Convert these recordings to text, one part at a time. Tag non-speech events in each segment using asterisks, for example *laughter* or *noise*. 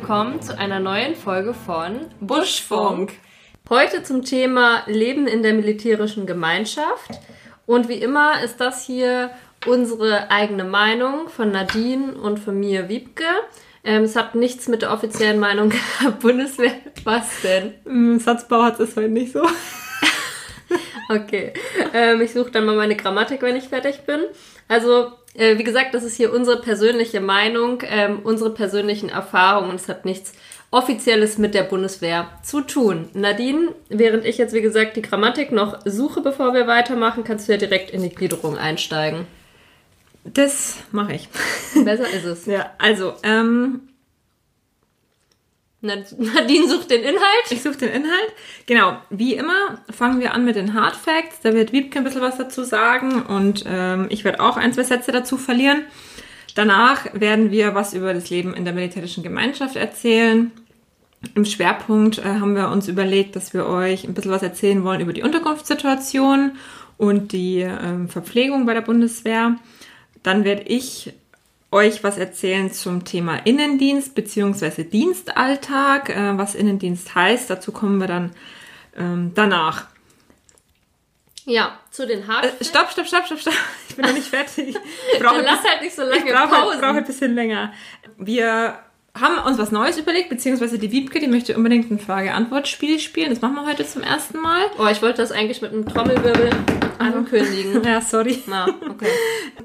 willkommen zu einer neuen Folge von Buschfunk. Heute zum Thema Leben in der militärischen Gemeinschaft. Und wie immer ist das hier unsere eigene Meinung von Nadine und von mir, Wiebke. Ähm, es hat nichts mit der offiziellen Meinung *laughs* der Bundeswehr. Was denn? Im Satzbau hat es heute nicht so. *laughs* okay. Ähm, ich suche dann mal meine Grammatik, wenn ich fertig bin. Also, äh, wie gesagt, das ist hier unsere persönliche Meinung, ähm, unsere persönlichen Erfahrungen. Es hat nichts Offizielles mit der Bundeswehr zu tun. Nadine, während ich jetzt, wie gesagt, die Grammatik noch suche, bevor wir weitermachen, kannst du ja direkt in die Gliederung einsteigen. Das mache ich. Besser ist es. *laughs* Ja, also, ähm, Nadine sucht den Inhalt. Ich suche den Inhalt. Genau, wie immer fangen wir an mit den Hard Facts. Da wird Wiebke ein bisschen was dazu sagen und ähm, ich werde auch ein, zwei Sätze dazu verlieren. Danach werden wir was über das Leben in der militärischen Gemeinschaft erzählen. Im Schwerpunkt äh, haben wir uns überlegt, dass wir euch ein bisschen was erzählen wollen über die Unterkunftssituation und die ähm, Verpflegung bei der Bundeswehr. Dann werde ich euch was erzählen zum Thema Innendienst bzw. Dienstalltag. Äh, was Innendienst heißt, dazu kommen wir dann ähm, danach. Ja, zu den Haaren. Äh, stopp, stopp, stopp, stopp, stopp. Ich bin noch nicht fertig. Ich *laughs* brauche halt nicht so lange ich brauche, Pausen. brauche ein bisschen länger. Wir haben uns was Neues überlegt, beziehungsweise die Wiebke, die möchte unbedingt ein Frage-Antwort-Spiel spielen. Das machen wir heute zum ersten Mal. Oh, ich wollte das eigentlich mit einem Trommelwirbel ankündigen. *laughs* Ja, sorry. Na, okay.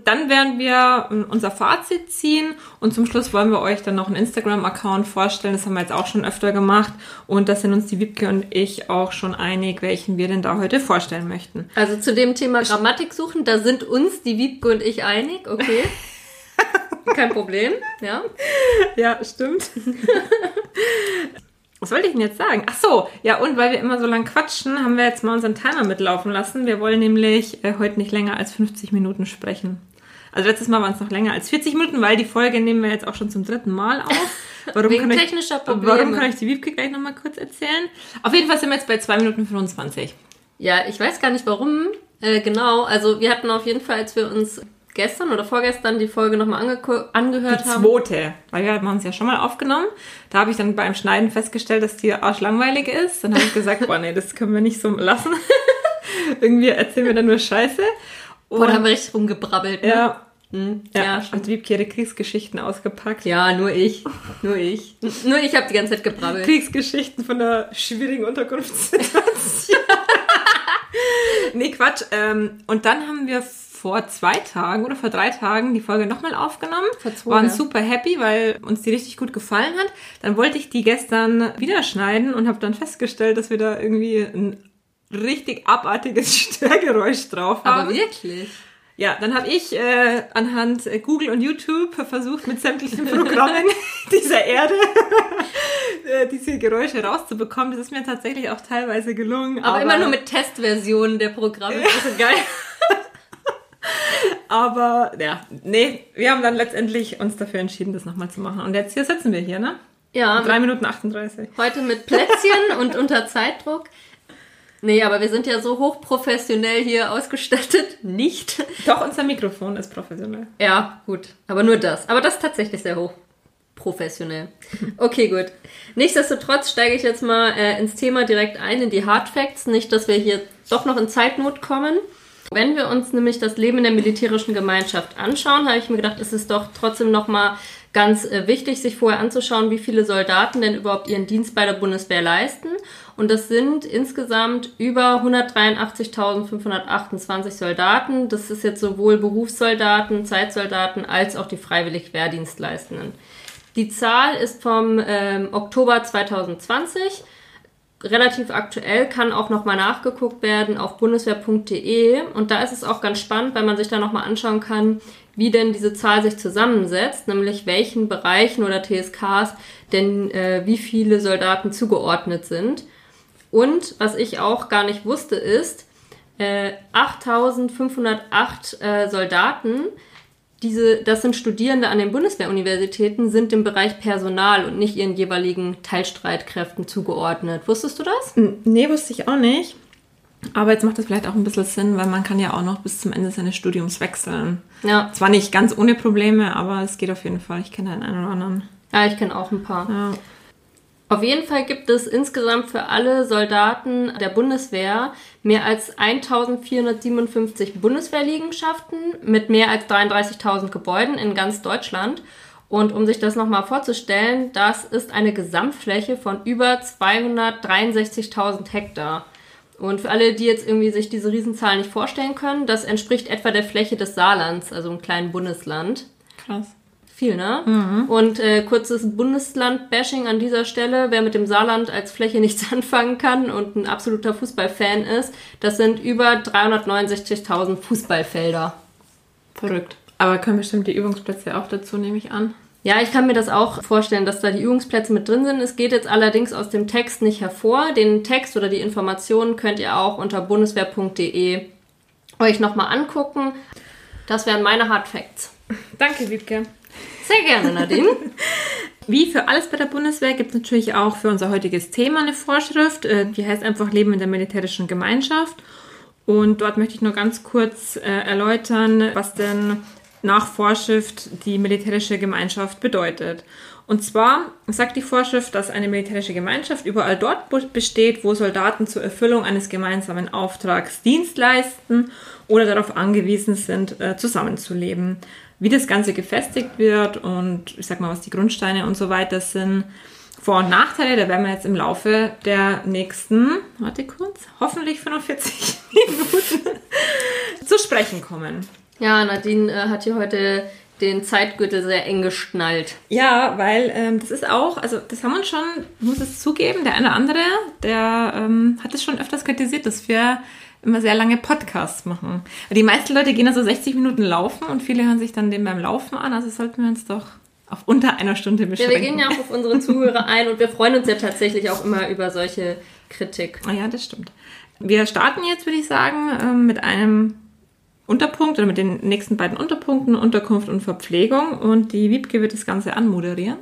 Dann werden wir ähm, unser Fazit ziehen und zum Schluss wollen wir euch dann noch einen Instagram-Account vorstellen. Das haben wir jetzt auch schon öfter gemacht und da sind uns die Wiebke und ich auch schon einig, welchen wir denn da heute vorstellen möchten. Also zu dem Thema Grammatik suchen, da sind uns die Wiebke und ich einig, okay. *laughs* Kein Problem, ja. Ja, stimmt. *laughs* Was wollte ich denn jetzt sagen? Ach so, ja, und weil wir immer so lang quatschen, haben wir jetzt mal unseren Timer mitlaufen lassen. Wir wollen nämlich äh, heute nicht länger als 50 Minuten sprechen. Also letztes Mal waren es noch länger als 40 Minuten, weil die Folge nehmen wir jetzt auch schon zum dritten Mal auf. *laughs* Warum Wegen technischer ich, Probleme. Warum kann ich die Wiebke gleich nochmal kurz erzählen? Auf jeden Fall sind wir jetzt bei 2 Minuten 25. Ja, ich weiß gar nicht warum. Äh, genau, also wir hatten auf jeden Fall, als wir uns gestern oder vorgestern die Folge nochmal angehört die haben. Die zweite, weil wir haben uns ja schon mal aufgenommen. Da habe ich dann beim Schneiden festgestellt, dass die arschlangweilig ist. Dann habe ich gesagt, boah, nee, das können wir nicht so lassen. *laughs* Irgendwie erzählen wir dann nur Scheiße. Und boah, da haben wir richtig rumgebrabbelt. Ne? Ja. Hm, ja, ja und Wiebke ihre Kriegsgeschichten ausgepackt. Ja, nur ich. Nur ich. nur ich habe die ganze Zeit gebrabbelt. Kriegsgeschichten von der schwierigen Unterkunftssituation. *laughs* nee, Quatsch. Ähm, und dann haben wir vor zwei Tagen oder vor drei Tagen die Folge nochmal aufgenommen. Vor zwei, Waren super happy, weil uns die richtig gut gefallen hat. Dann wollte ich die gestern wieder schneiden und habe dann festgestellt, dass wir da irgendwie ein richtig abartiges *laughs* Störgeräusch drauf haben. Aber wirklich? Ja, dann habe ich äh, anhand Google und YouTube versucht, mit sämtlichen Programmen *laughs* dieser Erde *laughs* äh, diese Geräusche rauszubekommen. Das ist mir tatsächlich auch teilweise gelungen. Aber, aber immer nur mit Testversionen der Programme. Das ist so geil. Aber ja, nee, wir haben dann letztendlich uns dafür entschieden, das nochmal zu machen. Und jetzt hier sitzen wir hier, ne? Ja. 3 Minuten 38. Heute mit Plätzchen *laughs* und unter Zeitdruck. Nee, aber wir sind ja so hochprofessionell hier ausgestattet. Nicht. Doch, unser Mikrofon ist professionell. Ja, gut. Aber nur das. Aber das ist tatsächlich sehr hochprofessionell. Okay, gut. Nichtsdestotrotz steige ich jetzt mal äh, ins Thema direkt ein, in die Hard Facts. Nicht, dass wir hier doch noch in Zeitnot kommen. Wenn wir uns nämlich das Leben in der militärischen Gemeinschaft anschauen, habe ich mir gedacht, ist es doch trotzdem nochmal ganz äh, wichtig, sich vorher anzuschauen, wie viele Soldaten denn überhaupt ihren Dienst bei der Bundeswehr leisten. Und das sind insgesamt über 183.528 Soldaten. Das ist jetzt sowohl Berufssoldaten, Zeitsoldaten als auch die freiwillig Wehrdienstleistenden. Die Zahl ist vom ähm, Oktober 2020 relativ aktuell, kann auch nochmal nachgeguckt werden auf bundeswehr.de. Und da ist es auch ganz spannend, weil man sich da nochmal anschauen kann, wie denn diese Zahl sich zusammensetzt, nämlich welchen Bereichen oder TSKs denn äh, wie viele Soldaten zugeordnet sind. Und was ich auch gar nicht wusste, ist, äh, 8508 äh, Soldaten diese, das sind Studierende an den Bundeswehruniversitäten, sind im Bereich Personal und nicht ihren jeweiligen Teilstreitkräften zugeordnet. Wusstest du das? Nee, wusste ich auch nicht. Aber jetzt macht das vielleicht auch ein bisschen Sinn, weil man kann ja auch noch bis zum Ende seines Studiums wechseln. Ja. Zwar nicht ganz ohne Probleme, aber es geht auf jeden Fall. Ich kenne einen oder anderen. Ja, ich kenne auch ein paar. Ja. Auf jeden Fall gibt es insgesamt für alle Soldaten der Bundeswehr mehr als 1457 Bundeswehrliegenschaften mit mehr als 33.000 Gebäuden in ganz Deutschland. Und um sich das nochmal vorzustellen, das ist eine Gesamtfläche von über 263.000 Hektar. Und für alle, die jetzt irgendwie sich diese Riesenzahl nicht vorstellen können, das entspricht etwa der Fläche des Saarlands, also einem kleinen Bundesland. Krass. Viel, ne? Und äh, kurzes Bundesland-Bashing an dieser Stelle. Wer mit dem Saarland als Fläche *laughs* nichts anfangen kann und ein absoluter Fußballfan ist, das sind über 369.000 Fußballfelder. Verrückt. Aber können bestimmt die Übungsplätze auch dazu, nehme ich an. Ja, ich kann mir das auch vorstellen, dass da die Übungsplätze mit drin sind. Es geht jetzt allerdings aus dem Text nicht hervor. Den Text oder die Informationen könnt ihr auch unter bundeswehr.de euch nochmal angucken. Das wären meine Hard Facts. Danke, Wiebke. Sehr gerne, Nadine. *laughs* Wie für alles bei der Bundeswehr gibt es natürlich auch für unser heutiges Thema eine Vorschrift. äh, Die heißt einfach Leben in der militärischen Gemeinschaft. Und dort möchte ich nur ganz kurz äh, erläutern, was denn nach Vorschrift die militärische Gemeinschaft bedeutet. Und zwar sagt die Vorschrift, dass eine militärische Gemeinschaft überall dort besteht, wo Soldaten zur Erfüllung eines gemeinsamen Auftrags Dienst leisten oder darauf angewiesen sind, äh, zusammenzuleben. Wie das Ganze gefestigt wird und ich sag mal, was die Grundsteine und so weiter sind, vor- und Nachteile, da werden wir jetzt im Laufe der nächsten, warte kurz, hoffentlich 45 *laughs* Minuten zu sprechen kommen. Ja, Nadine äh, hat hier heute den Zeitgürtel sehr eng geschnallt. Ja, weil ähm, das ist auch, also das haben wir schon, ich muss es zugeben, der eine oder andere, der ähm, hat es schon öfters kritisiert, dass wir immer sehr lange Podcasts machen. Die meisten Leute gehen da so 60 Minuten laufen und viele hören sich dann den beim Laufen an, also sollten wir uns doch auf unter einer Stunde Ja, beschränken. wir gehen ja auch auf unsere Zuhörer ein und wir freuen uns ja tatsächlich auch immer über solche Kritik. Ah ja, das stimmt. Wir starten jetzt, würde ich sagen, ähm, mit einem Unterpunkt oder mit den nächsten beiden Unterpunkten, Unterkunft und Verpflegung. Und die Wiebke wird das Ganze anmoderieren.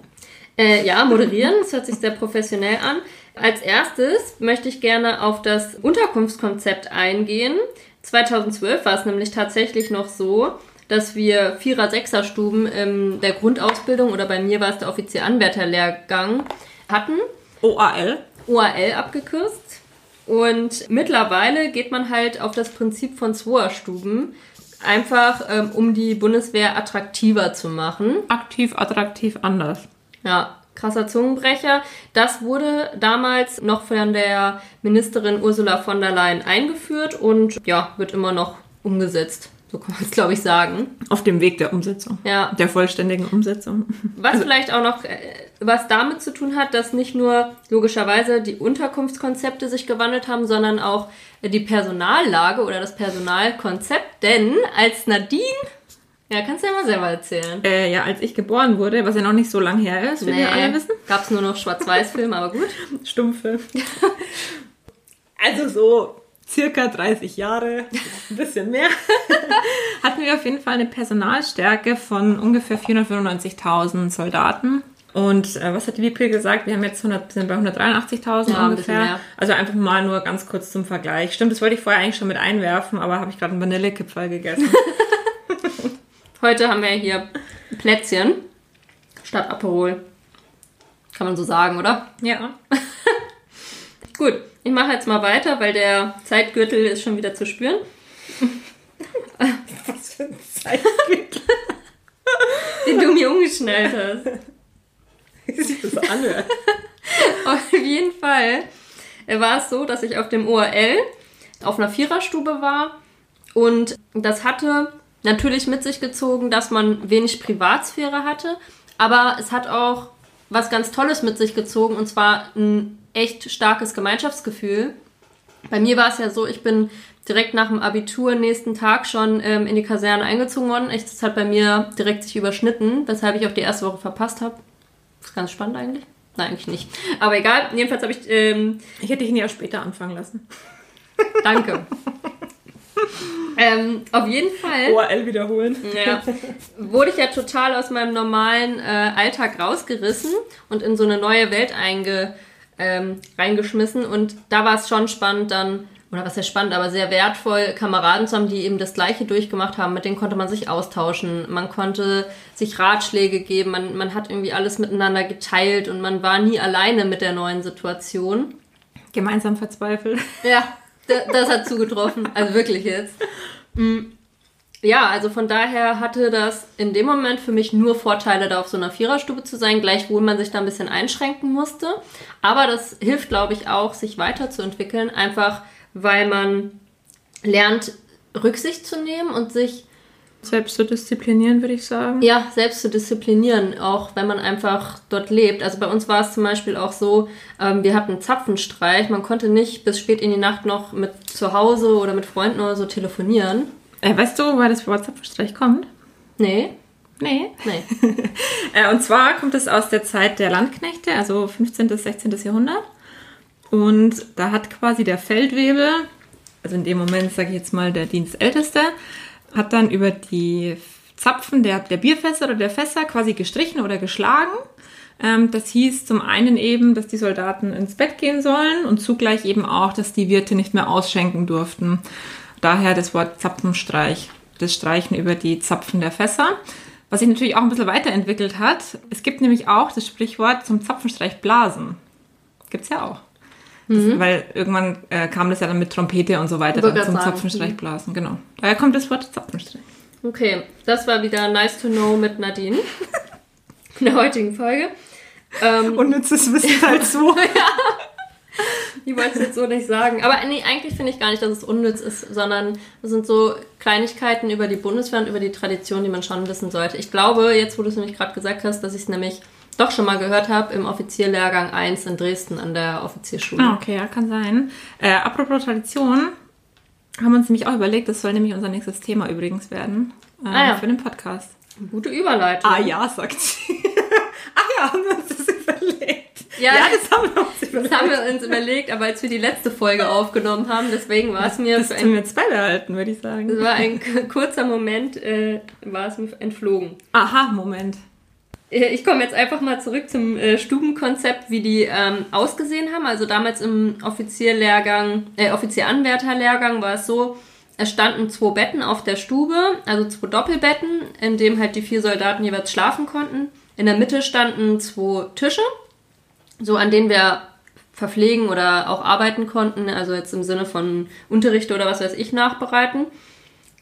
Äh, ja, moderieren, das hört sich sehr professionell an. Als erstes möchte ich gerne auf das Unterkunftskonzept eingehen. 2012 war es nämlich tatsächlich noch so, dass wir Vierer-, Sechser-Stuben in der Grundausbildung oder bei mir war es der Offizieranwärterlehrgang hatten. OAL. OAL abgekürzt. Und mittlerweile geht man halt auf das Prinzip von Zwoer-Stuben, einfach ähm, um die Bundeswehr attraktiver zu machen. Aktiv, attraktiv, anders. Ja, krasser Zungenbrecher. Das wurde damals noch von der Ministerin Ursula von der Leyen eingeführt und ja, wird immer noch umgesetzt. So kann man es, glaube ich, sagen. Auf dem Weg der Umsetzung. Ja. Der vollständigen Umsetzung. Was vielleicht auch noch äh, was damit zu tun hat, dass nicht nur logischerweise die Unterkunftskonzepte sich gewandelt haben, sondern auch die Personallage oder das Personalkonzept. Denn als Nadine, ja, kannst du ja mal selber erzählen. Äh, ja, als ich geboren wurde, was ja noch nicht so lang her ist, wie wir alle wissen. gab es nur noch Schwarz-Weiß-Filme, aber gut. *laughs* Stumpfe. *laughs* also so circa 30 Jahre, ein bisschen mehr, *laughs* hatten wir auf jeden Fall eine Personalstärke von ungefähr 495.000 Soldaten. Und äh, was hat die Wiebke gesagt? Wir haben jetzt 100, sind bei 183.000 Ja, ein ungefähr. mehr. Also einfach mal nur ganz kurz zum Vergleich. Stimmt, das wollte ich vorher eigentlich schon mit einwerfen, aber habe ich gerade einen Vanillekipferl gegessen. Heute haben wir hier Plätzchen statt Aperol. Kann man so sagen, oder? ja. *laughs* Gut, ich mache jetzt mal weiter, weil der Zeitgürtel ist schon wieder zu spüren. *laughs* Was für ein Zeitgürtel. *laughs* Den du mir umgeschnallt hast. Wie sich das anhört. Auf jeden Fall war es so, dass ich auf dem ORL auf einer Viererstube war und das hatte natürlich mit sich gezogen, dass man wenig Privatsphäre hatte, aber es hat auch was ganz Tolles mit sich gezogen und zwar ein echt starkes Gemeinschaftsgefühl. Bei mir war es ja so, ich bin direkt nach dem Abitur nächsten Tag schon ähm, in die Kaserne eingezogen worden. Echt, Das hat bei mir direkt sich überschnitten, weshalb ich auch die erste Woche verpasst habe. Ist ganz spannend eigentlich. Nein, eigentlich nicht. Aber egal, jedenfalls habe ich, ähm, Ich hätte ihn ja später anfangen lassen. danke. *laughs* *laughs* ähm, auf jeden Fall OAL wiederholen. ja, wurde ich ja total aus meinem normalen äh, Alltag rausgerissen und in so eine neue Welt einge, ähm, reingeschmissen. Und da war es schon spannend, dann oder was heißt spannend, aber sehr wertvoll, Kameraden zu haben, die eben das Gleiche durchgemacht haben. Mit denen konnte man sich austauschen, man konnte sich Ratschläge geben, man, man hat irgendwie alles miteinander geteilt und man war nie alleine mit der neuen Situation. Gemeinsam verzweifelt. Ja, das hat zugetroffen. Also wirklich jetzt. Mm. Ja, also von daher hatte das in dem Moment für mich nur Vorteile, da auf so einer Viererstube zu sein, gleichwohl man sich da ein bisschen einschränken musste. Aber das hilft, glaube ich, auch, sich weiterzuentwickeln, einfach weil man lernt, Rücksicht zu nehmen und sich selbst zu disziplinieren, würde ich sagen. Ja, selbst zu disziplinieren, auch wenn man einfach dort lebt. Also bei uns war es zum Beispiel auch so, ähm, wir hatten Zapfenstreich. Man konnte nicht bis spät in die Nacht noch mit zu Hause oder mit Freunden oder so telefonieren. Äh, weißt du, woher das Wort Zapfenstreich kommt? Nee. Nee. Nee. *laughs* äh, und zwar kommt es aus der Zeit der Landknechte, also 15. bis 16. Jahrhundert. Und da hat quasi der Feldwebel, also in dem Moment sage ich jetzt mal der Dienstälteste, hat dann über die Zapfen der, der Bierfässer oder der Fässer quasi gestrichen oder geschlagen. Ähm, das hieß zum einen eben, dass die Soldaten ins Bett gehen sollen und zugleich eben auch, dass die Wirte nicht mehr ausschenken durften. Daher das Wort Zapfenstreich, das Streichen über die Zapfen der Fässer. Was sich natürlich auch ein bisschen weiterentwickelt hat. Es gibt nämlich auch das Sprichwort zum Zapfenstreich blasen. Gibt's ja auch. Das, mhm. Weil irgendwann äh, kam das ja dann mit Trompete und so weiter dann zum sagen. Zapfenstreich blasen, genau. Daher kommt das Wort Zapfenstreich. Okay, das war wieder nice to know mit Nadine in der heutigen Folge. Ähm, Unnützes Wissen halt so. *laughs* ja. Ich wollte es jetzt so nicht sagen. Aber nee, eigentlich finde ich gar nicht, dass es unnütz ist, sondern es sind so Kleinigkeiten über die Bundeswehr und über die Tradition, die man schon wissen sollte. Ich glaube, jetzt wo du es nämlich gerade gesagt hast, dass ich es nämlich doch schon mal gehört habe im Offizierlehrgang 1 in Dresden an der Offizierschule. Ah, okay, ja, kann sein. Äh, apropos Tradition, haben wir uns nämlich auch überlegt, das soll nämlich unser nächstes Thema übrigens werden äh, ah, ja. für den Podcast. Gute Überleitung. Ah ja, sagt sie. *laughs* ah ja, haben wir uns das überlegt. Ja, ja, das haben wir uns überlegt. Das haben wir uns überlegt, aber als wir die letzte Folge aufgenommen haben, deswegen war es mir... Das tun wir jetzt beibehalten, würde ich sagen. Es war ein kurzer Moment, äh, war es mir entflogen. Aha, Moment. Äh, ich komme jetzt einfach mal zurück zum äh, Stubenkonzept, wie die ähm, ausgesehen haben. Also damals im Offizierlehrgang, äh, Offizieranwärterlehrgang war es so, es standen zwei Betten auf der Stube, also zwei Doppelbetten, in dem halt die vier Soldaten jeweils schlafen konnten. In der Mitte standen zwei Tische, so an denen wir verpflegen oder auch arbeiten konnten, also jetzt im Sinne von Unterricht oder was weiß ich nachbereiten.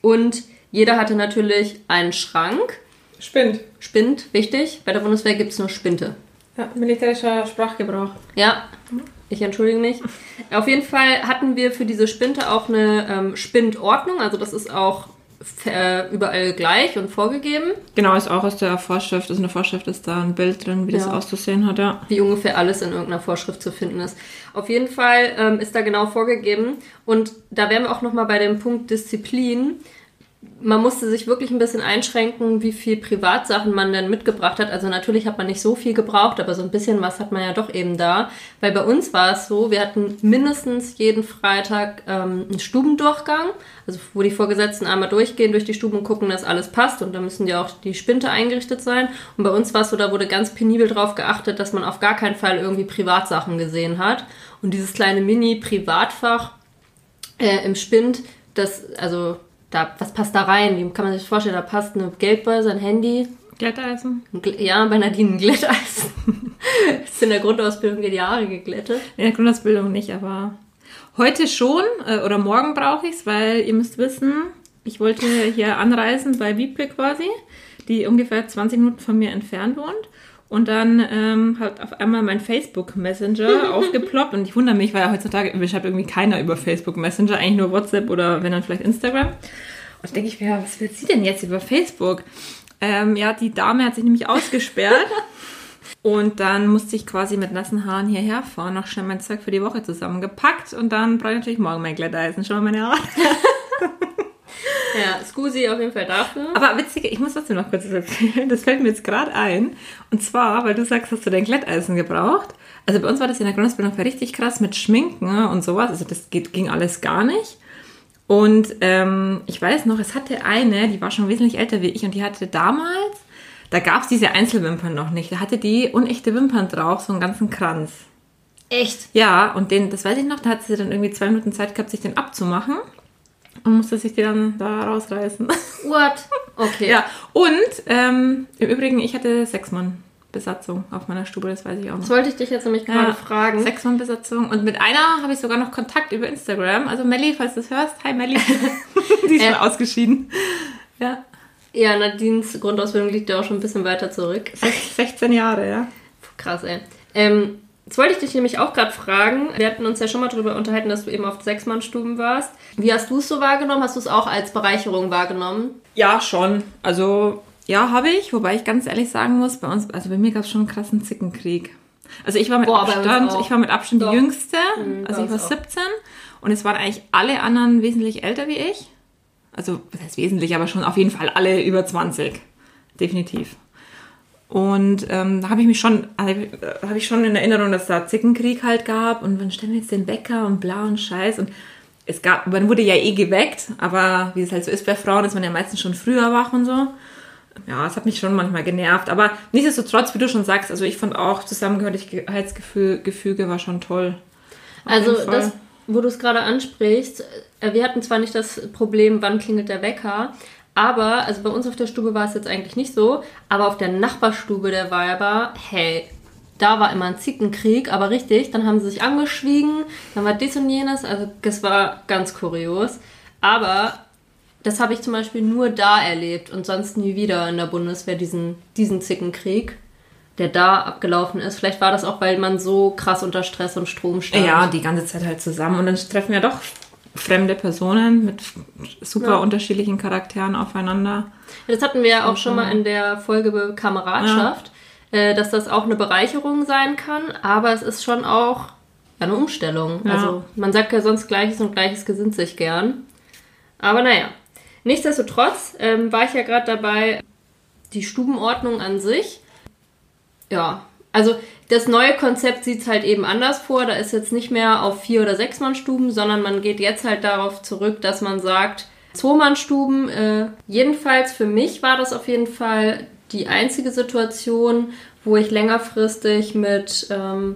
Und jeder hatte natürlich einen Schrank Spind. Spind, wichtig. Bei der Bundeswehr gibt es nur Spinte. Ja, militärischer Sprachgebrauch. Ja, ich entschuldige mich. Auf jeden Fall hatten wir für diese Spinte auch eine ähm, Spindordnung. Also das ist auch äh, überall gleich und vorgegeben. Genau, ist auch aus der Vorschrift, ist eine Vorschrift, ist da ein Bild drin, wie ja. das auszusehen hat, ja. Wie ungefähr alles in irgendeiner Vorschrift zu finden ist. Auf jeden Fall ähm, ist da genau vorgegeben. Und da wären wir auch nochmal bei dem Punkt Disziplin man musste sich wirklich ein bisschen einschränken, wie viel Privatsachen man denn mitgebracht hat. Also natürlich hat man nicht so viel gebraucht, aber so ein bisschen was hat man ja doch eben da. Weil bei uns war es so, wir hatten mindestens jeden Freitag ähm, einen Stubendurchgang, also wo die Vorgesetzten einmal durchgehen durch die Stuben und gucken, dass alles passt und da müssen ja auch die Spinte eingerichtet sein. Und bei uns war es so, da wurde ganz penibel drauf geachtet, dass man auf gar keinen Fall irgendwie Privatsachen gesehen hat. Und dieses kleine Mini-Privatfach äh, im Spind, das, also da, was passt da rein? Wie kann man sich vorstellen? Da passt eine Geldbörse, ein Handy. Glätteisen? Ja, bei Nadine ein Glätteisen. *laughs* ist in der Grundausbildung die Haare geglättet. In der Grundausbildung nicht, aber heute schon äh, oder morgen brauche ich es, weil ihr müsst wissen, ich wollte hier anreisen bei Wiebke quasi, die ungefähr 20 Minuten von mir entfernt wohnt. Und dann ähm, hat auf einmal mein Facebook Messenger *laughs* aufgeploppt und ich wundere mich, weil ja heutzutage schreibt irgendwie keiner über Facebook Messenger, eigentlich nur WhatsApp oder wenn dann vielleicht Instagram. Und denke ich mir, was will sie denn jetzt über Facebook? Ähm, ja, die Dame hat sich nämlich ausgesperrt. *laughs* und dann musste ich quasi mit nassen Haaren hierher fahren, noch schnell mein Zeug für die Woche zusammengepackt und dann brauche ich natürlich morgen mein Glätteisen. Schau mal meine Haare. *laughs* *laughs* Ja, Scusi auf jeden Fall dafür. Aber witzig, ich muss trotzdem noch kurz erzählen. Das fällt mir jetzt gerade ein. Und zwar, weil du sagst, hast du dein Glätteisen gebraucht. Also bei uns war das in der Grundausbildung richtig krass mit Schminken und sowas. Also das geht, ging alles gar nicht. Und ähm, ich weiß noch, es hatte eine, die war schon wesentlich älter wie ich und die hatte damals, da gab es diese Einzelwimpern noch nicht. Da hatte die unechte Wimpern drauf, so einen ganzen Kranz. Echt? Ja, und den, das weiß ich noch, da hat sie dann irgendwie zwei Minuten Zeit gehabt, sich den abzumachen. Und musste sich die dann da rausreißen. *laughs* What? Okay. ja, und ähm, im Übrigen, ich hatte sechs Mann Besatzung auf meiner Stube, das weiß ich auch noch. Das wollte ich dich jetzt nämlich gerade fragen. Sechs Mann Besatzung. Und mit einer habe ich sogar noch Kontakt über Instagram. Also Melli, falls du es hörst, hi Melli. *laughs* die ist Äh. schon ausgeschieden. Ja, Ja, Nadines Grundausbildung liegt ja auch schon ein bisschen weiter zurück. sech- 16 Jahre, ja. Krass, ey. Ähm, jetzt wollte ich dich nämlich auch gerade fragen. Wir hatten uns ja schon mal darüber unterhalten, dass du eben auf Sechsmannstuben warst. Wie hast du es so wahrgenommen? Hast du es auch als Bereicherung wahrgenommen? Ja, schon. Also, ja, habe ich. Wobei ich ganz ehrlich sagen muss, bei uns, also bei mir gab es schon einen krassen Zickenkrieg. Also ich war mit Boah, Abstand, ich war mit Abstand Doch. die Jüngste. Mhm, also ich war uns auch. 17 und es waren eigentlich alle anderen wesentlich älter wie ich. Also, was heißt wesentlich, aber schon auf jeden Fall alle über 20. Definitiv. Und ähm, da habe ich mich schon, also, äh, habe ich schon in Erinnerung, dass da Zickenkrieg halt gab und wann stellen wir jetzt den Wecker und bla und Scheiß und es gab, man wurde ja eh geweckt, aber wie es halt so ist bei Frauen, ist man ja meistens schon früher wach und so. Ja, es hat mich schon manchmal genervt, aber nichtsdestotrotz, wie du schon sagst, also ich fand auch Zusammengehörigkeitsgefüge Gefüge war schon toll. Auf Also das, wo du es gerade ansprichst, äh, wir hatten zwar nicht das Problem, wann klingelt der Wecker, aber, also bei uns auf der Stube war es jetzt eigentlich nicht so, aber auf der Nachbarstube der Weiber, hey, da war immer ein Zickenkrieg, aber richtig, dann haben sie sich angeschwiegen, dann war dies und jenes, also das war ganz kurios. Aber das habe ich zum Beispiel nur da erlebt und sonst nie wieder in der Bundeswehr, diesen, diesen Zickenkrieg, der da abgelaufen ist. Vielleicht war das auch, weil man so krass unter Stress und Strom stand. Ja, die ganze Zeit halt zusammen. Und dann treffen ja doch fremde Personen mit super Ja. unterschiedlichen Charakteren aufeinander. Das hatten wir ja auch schon mal in der Folge über Kameradschaft, äh, dass das auch eine Bereicherung sein kann, aber es ist schon auch eine Umstellung. Ja. Also man sagt ja sonst Gleiches und Gleiches gesinnt sich gern. Aber naja, nichtsdestotrotz ähm, war ich ja gerade dabei, die Stubenordnung an sich. Ja, also das neue Konzept sieht es halt eben anders vor. Da ist jetzt nicht mehr auf vier oder sechs Mann Stuben, sondern man geht jetzt halt darauf zurück, dass man sagt, Zwei-Mann-Stuben. Äh, jedenfalls für mich war das auf jeden Fall die einzige Situation, wo ich längerfristig mit ähm,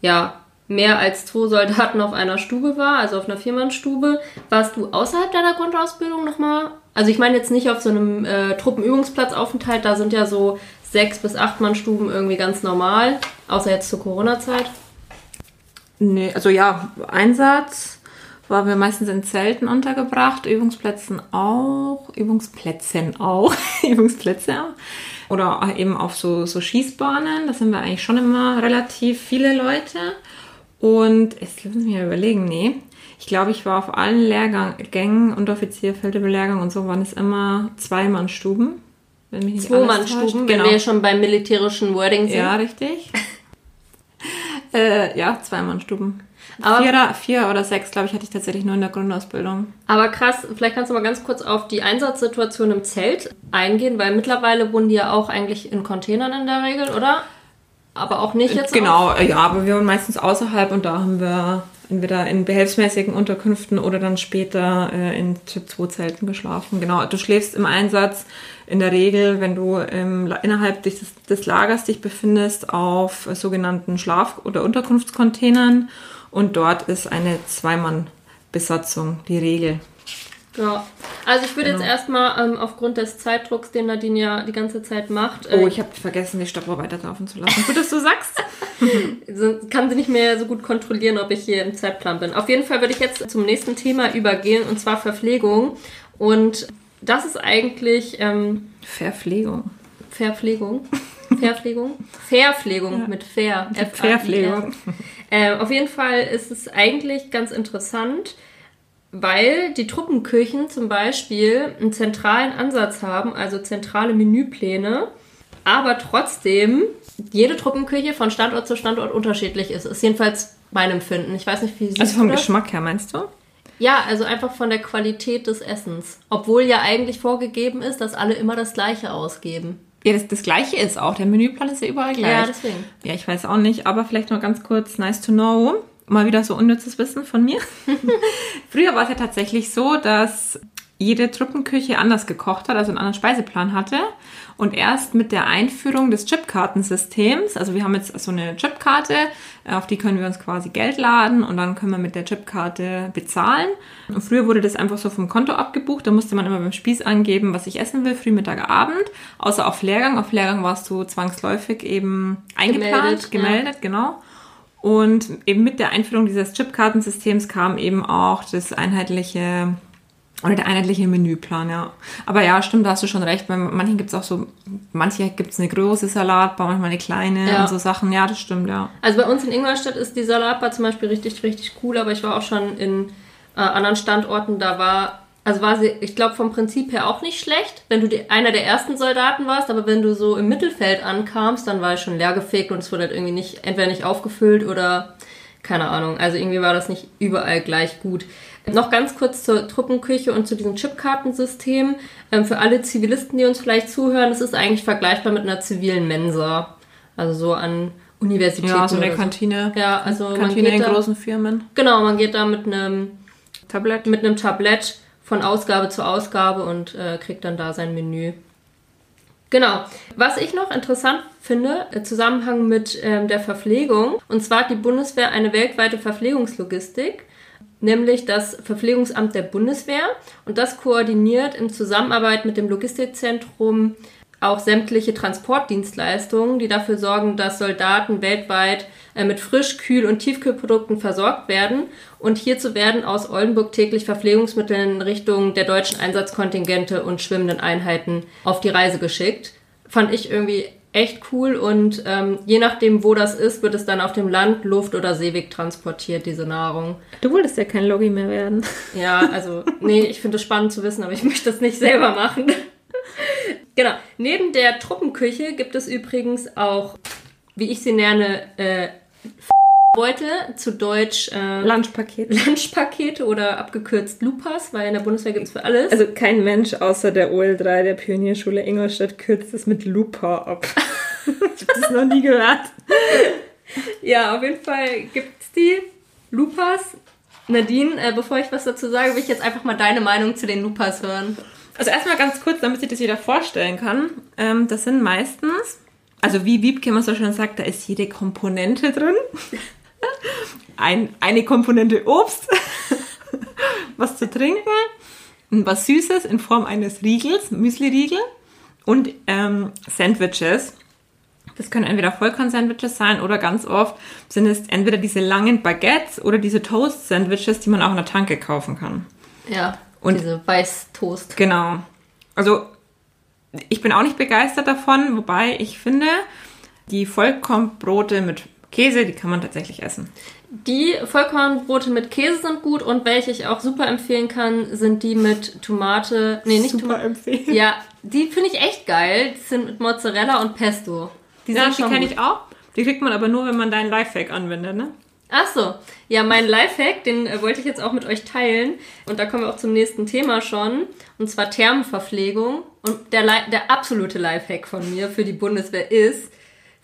ja mehr als zwei Soldaten auf einer Stube war, also auf einer Viermann-Stube. Warst du außerhalb deiner Grundausbildung nochmal? Also ich meine jetzt nicht auf so einem äh, Truppenübungsplatzaufenthalt, da sind ja so sechs bis acht Mann Stuben irgendwie ganz normal, außer jetzt zur Corona-Zeit. Nee, also ja, Einsatz waren wir meistens in Zelten untergebracht, Übungsplätzen auch, Übungsplätzen auch, *laughs* Übungsplätze. Oder eben auf so, so Schießbahnen, da sind wir eigentlich schon immer relativ viele Leute. Und jetzt lassen wir überlegen, nee. Ich glaube, ich war auf allen Lehrgängen, Unteroffizier, Feldübellehrgang und so, waren es immer Zweimannstuben. Wenn mich nicht Zwei-Mann-Stuben, täuscht. wenn wir schon beim militärischen Wording sind. Ja, richtig. *laughs* äh, ja, Zweimannstuben. Aber- Vierer, vier oder sechs, glaube ich, hatte ich tatsächlich nur in der Grundausbildung. Aber krass, vielleicht kannst du mal ganz kurz auf die Einsatzsituation im Zelt eingehen, weil mittlerweile wohnen die ja auch eigentlich in Containern in der Regel, oder? Aber auch nicht jetzt. Genau, äh, ja, aber wir waren meistens außerhalb und da haben wir entweder in behelfsmäßigen Unterkünften oder dann später äh, in Typ 2 Zelten geschlafen. Genau, du schläfst im Einsatz in der Regel, wenn du ähm, innerhalb des, des Lagers dich befindest, auf äh, sogenannten Schlaf- oder Unterkunftscontainern und dort ist eine Zweimann-Besatzung die Regel. Ja. Also ich würde Genau. jetzt erstmal ähm, aufgrund des Zeitdrucks, den Nadine ja die ganze Zeit macht, äh, Oh, ich habe vergessen, die Stoppuhr weiterlaufen zu lassen. Gut, dass du sagst. *laughs* *laughs* kann sie nicht mehr so gut kontrollieren, ob ich hier im Zeitplan bin. Auf jeden Fall würde ich jetzt zum nächsten Thema übergehen, und zwar Verpflegung. Und das ist eigentlich ähm, Verpflegung. Verpflegung. Verpflegung? *laughs* Verpflegung Ja. mit Fair. Verpflegung. Äh, auf jeden Fall ist es eigentlich ganz interessant, weil die Truppenkirchen zum Beispiel einen zentralen Ansatz haben, also zentrale Menüpläne, aber trotzdem jede Truppenkirche von Standort zu Standort unterschiedlich ist. Ist jedenfalls mein Empfinden. Ich weiß nicht, wie siehst Also vom das? Geschmack her, meinst du? Ja, also einfach von der Qualität des Essens. Obwohl ja eigentlich vorgegeben ist, dass alle immer das Gleiche ausgeben. Ja, das, das gleiche ist auch. Der Menüplan ist ja überall gleich. Ja, deswegen. Ja, ich weiß auch nicht, aber vielleicht noch ganz kurz, nice to know. Mal wieder so unnützes Wissen von mir. *laughs* Früher war es ja tatsächlich so, dass jede Truppenküche anders gekocht hat, also einen anderen Speiseplan hatte. Und erst mit der Einführung des Chipkartensystems, also wir haben jetzt so eine Chipkarte, äh, auf die können wir uns quasi Geld laden und dann können wir mit der Chipkarte bezahlen. Und früher wurde das einfach so vom Konto abgebucht, da musste man immer beim Spieß angeben, was ich essen will, früh, Mittag, Abend. Außer auf Lehrgang. Auf Lehrgang warst du zwangsläufig eben eingeplant, gemeldet, gemeldet ja. genau. Und eben mit der Einführung dieses Chipkartensystems kam eben auch das einheitliche oder der einheitliche Menüplan, ja. Aber ja, stimmt, da hast du schon recht. Bei manchen gibt es auch so, manche gibt es eine große Salatbar, manchmal eine kleine ja. und so Sachen. Ja, das stimmt, ja. Also bei uns in Ingolstadt ist die Salatbar zum Beispiel richtig, richtig cool, aber ich war auch schon in äh, anderen Standorten, da war, also war sie, ich glaube, vom Prinzip her auch nicht schlecht, wenn du die, einer der ersten Soldaten warst, aber wenn du so im Mittelfeld ankamst, dann war ich schon leergefegt und es wurde halt irgendwie nicht, entweder nicht aufgefüllt oder keine Ahnung. Also irgendwie war das nicht überall gleich gut. Noch ganz kurz zur Truppenküche und zu diesem Chipkartensystem. Ähm, für alle Zivilisten, die uns vielleicht zuhören, es ist eigentlich vergleichbar mit einer zivilen Mensa. Also so an Universitäten. Ja, so eine Kantine. So. Ja, also Kantine in da, großen Firmen. Genau, man geht da mit einem Tablett, mit einem Tablett von Ausgabe zu Ausgabe und äh, kriegt dann da sein Menü. Genau. Was ich noch interessant finde, im Zusammenhang mit ähm, der Verpflegung, und zwar hat die Bundeswehr eine weltweite Verpflegungslogistik nämlich das Verpflegungsamt der Bundeswehr und das koordiniert in Zusammenarbeit mit dem Logistikzentrum auch sämtliche Transportdienstleistungen, die dafür sorgen, dass Soldaten weltweit äh, mit Frisch-, Kühl- und Tiefkühlprodukten versorgt werden. Und hierzu werden aus Oldenburg täglich Verpflegungsmittel in Richtung der deutschen Einsatzkontingente und schwimmenden Einheiten auf die Reise geschickt. Fand ich irgendwie echt cool und ähm, je nachdem, wo das ist, wird es dann auf dem Land, Luft oder Seeweg transportiert, diese Nahrung. Du wolltest ja kein Logi mehr werden. Ja, also, nee, ich finde es spannend zu wissen, aber ich *laughs* möchte das nicht selber machen. *laughs* genau. Neben der Truppenküche gibt es übrigens auch, wie ich sie nenne, äh, Beutel, zu Deutsch äh, Lunchpakete. Lunchpakete oder abgekürzt Lupas, weil in der Bundeswehr gibt es für alles. Also kein Mensch außer der OL3 der Pionierschule Ingolstadt kürzt es mit Lupa ab. *laughs* ich habe das noch nie gehört. Ja, auf jeden Fall gibt es die Lupas. Nadine, äh, bevor ich was dazu sage, will ich jetzt einfach mal deine Meinung zu den Lupas hören. Also erstmal ganz kurz, damit sich das jeder vorstellen kann. Ähm, das sind meistens, also wie Wiebke immer so schön sagt, da ist jede Komponente drin ein, eine Komponente Obst, was zu trinken, was Süßes in Form eines Riegels, Müsli-Riegel und ähm, Sandwiches. Das können entweder Vollkorn-Sandwiches sein oder ganz oft sind es entweder diese langen Baguettes oder diese Toast-Sandwiches, die man auch in der Tanke kaufen kann. Ja, und diese Weißtoast. Genau. Also ich bin auch nicht begeistert davon, wobei ich finde, die Vollkornbrote mit Käse, die kann man tatsächlich essen. Die Vollkornbrote mit Käse sind gut und welche ich auch super empfehlen kann, sind die mit Tomate. Nee, nicht super Tomate. empfehlen. Ja, die finde ich echt geil. Die sind mit Mozzarella und Pesto. Die ja, die kenne ich auch. Die kriegt man aber nur, wenn man deinen Lifehack anwendet, ne? Ach so. Ja, mein Lifehack, den äh, wollte ich jetzt auch mit euch teilen. Und da kommen wir auch zum nächsten Thema schon. Und zwar Thermenverpflegung. Und der, der absolute Lifehack von mir für die Bundeswehr ist,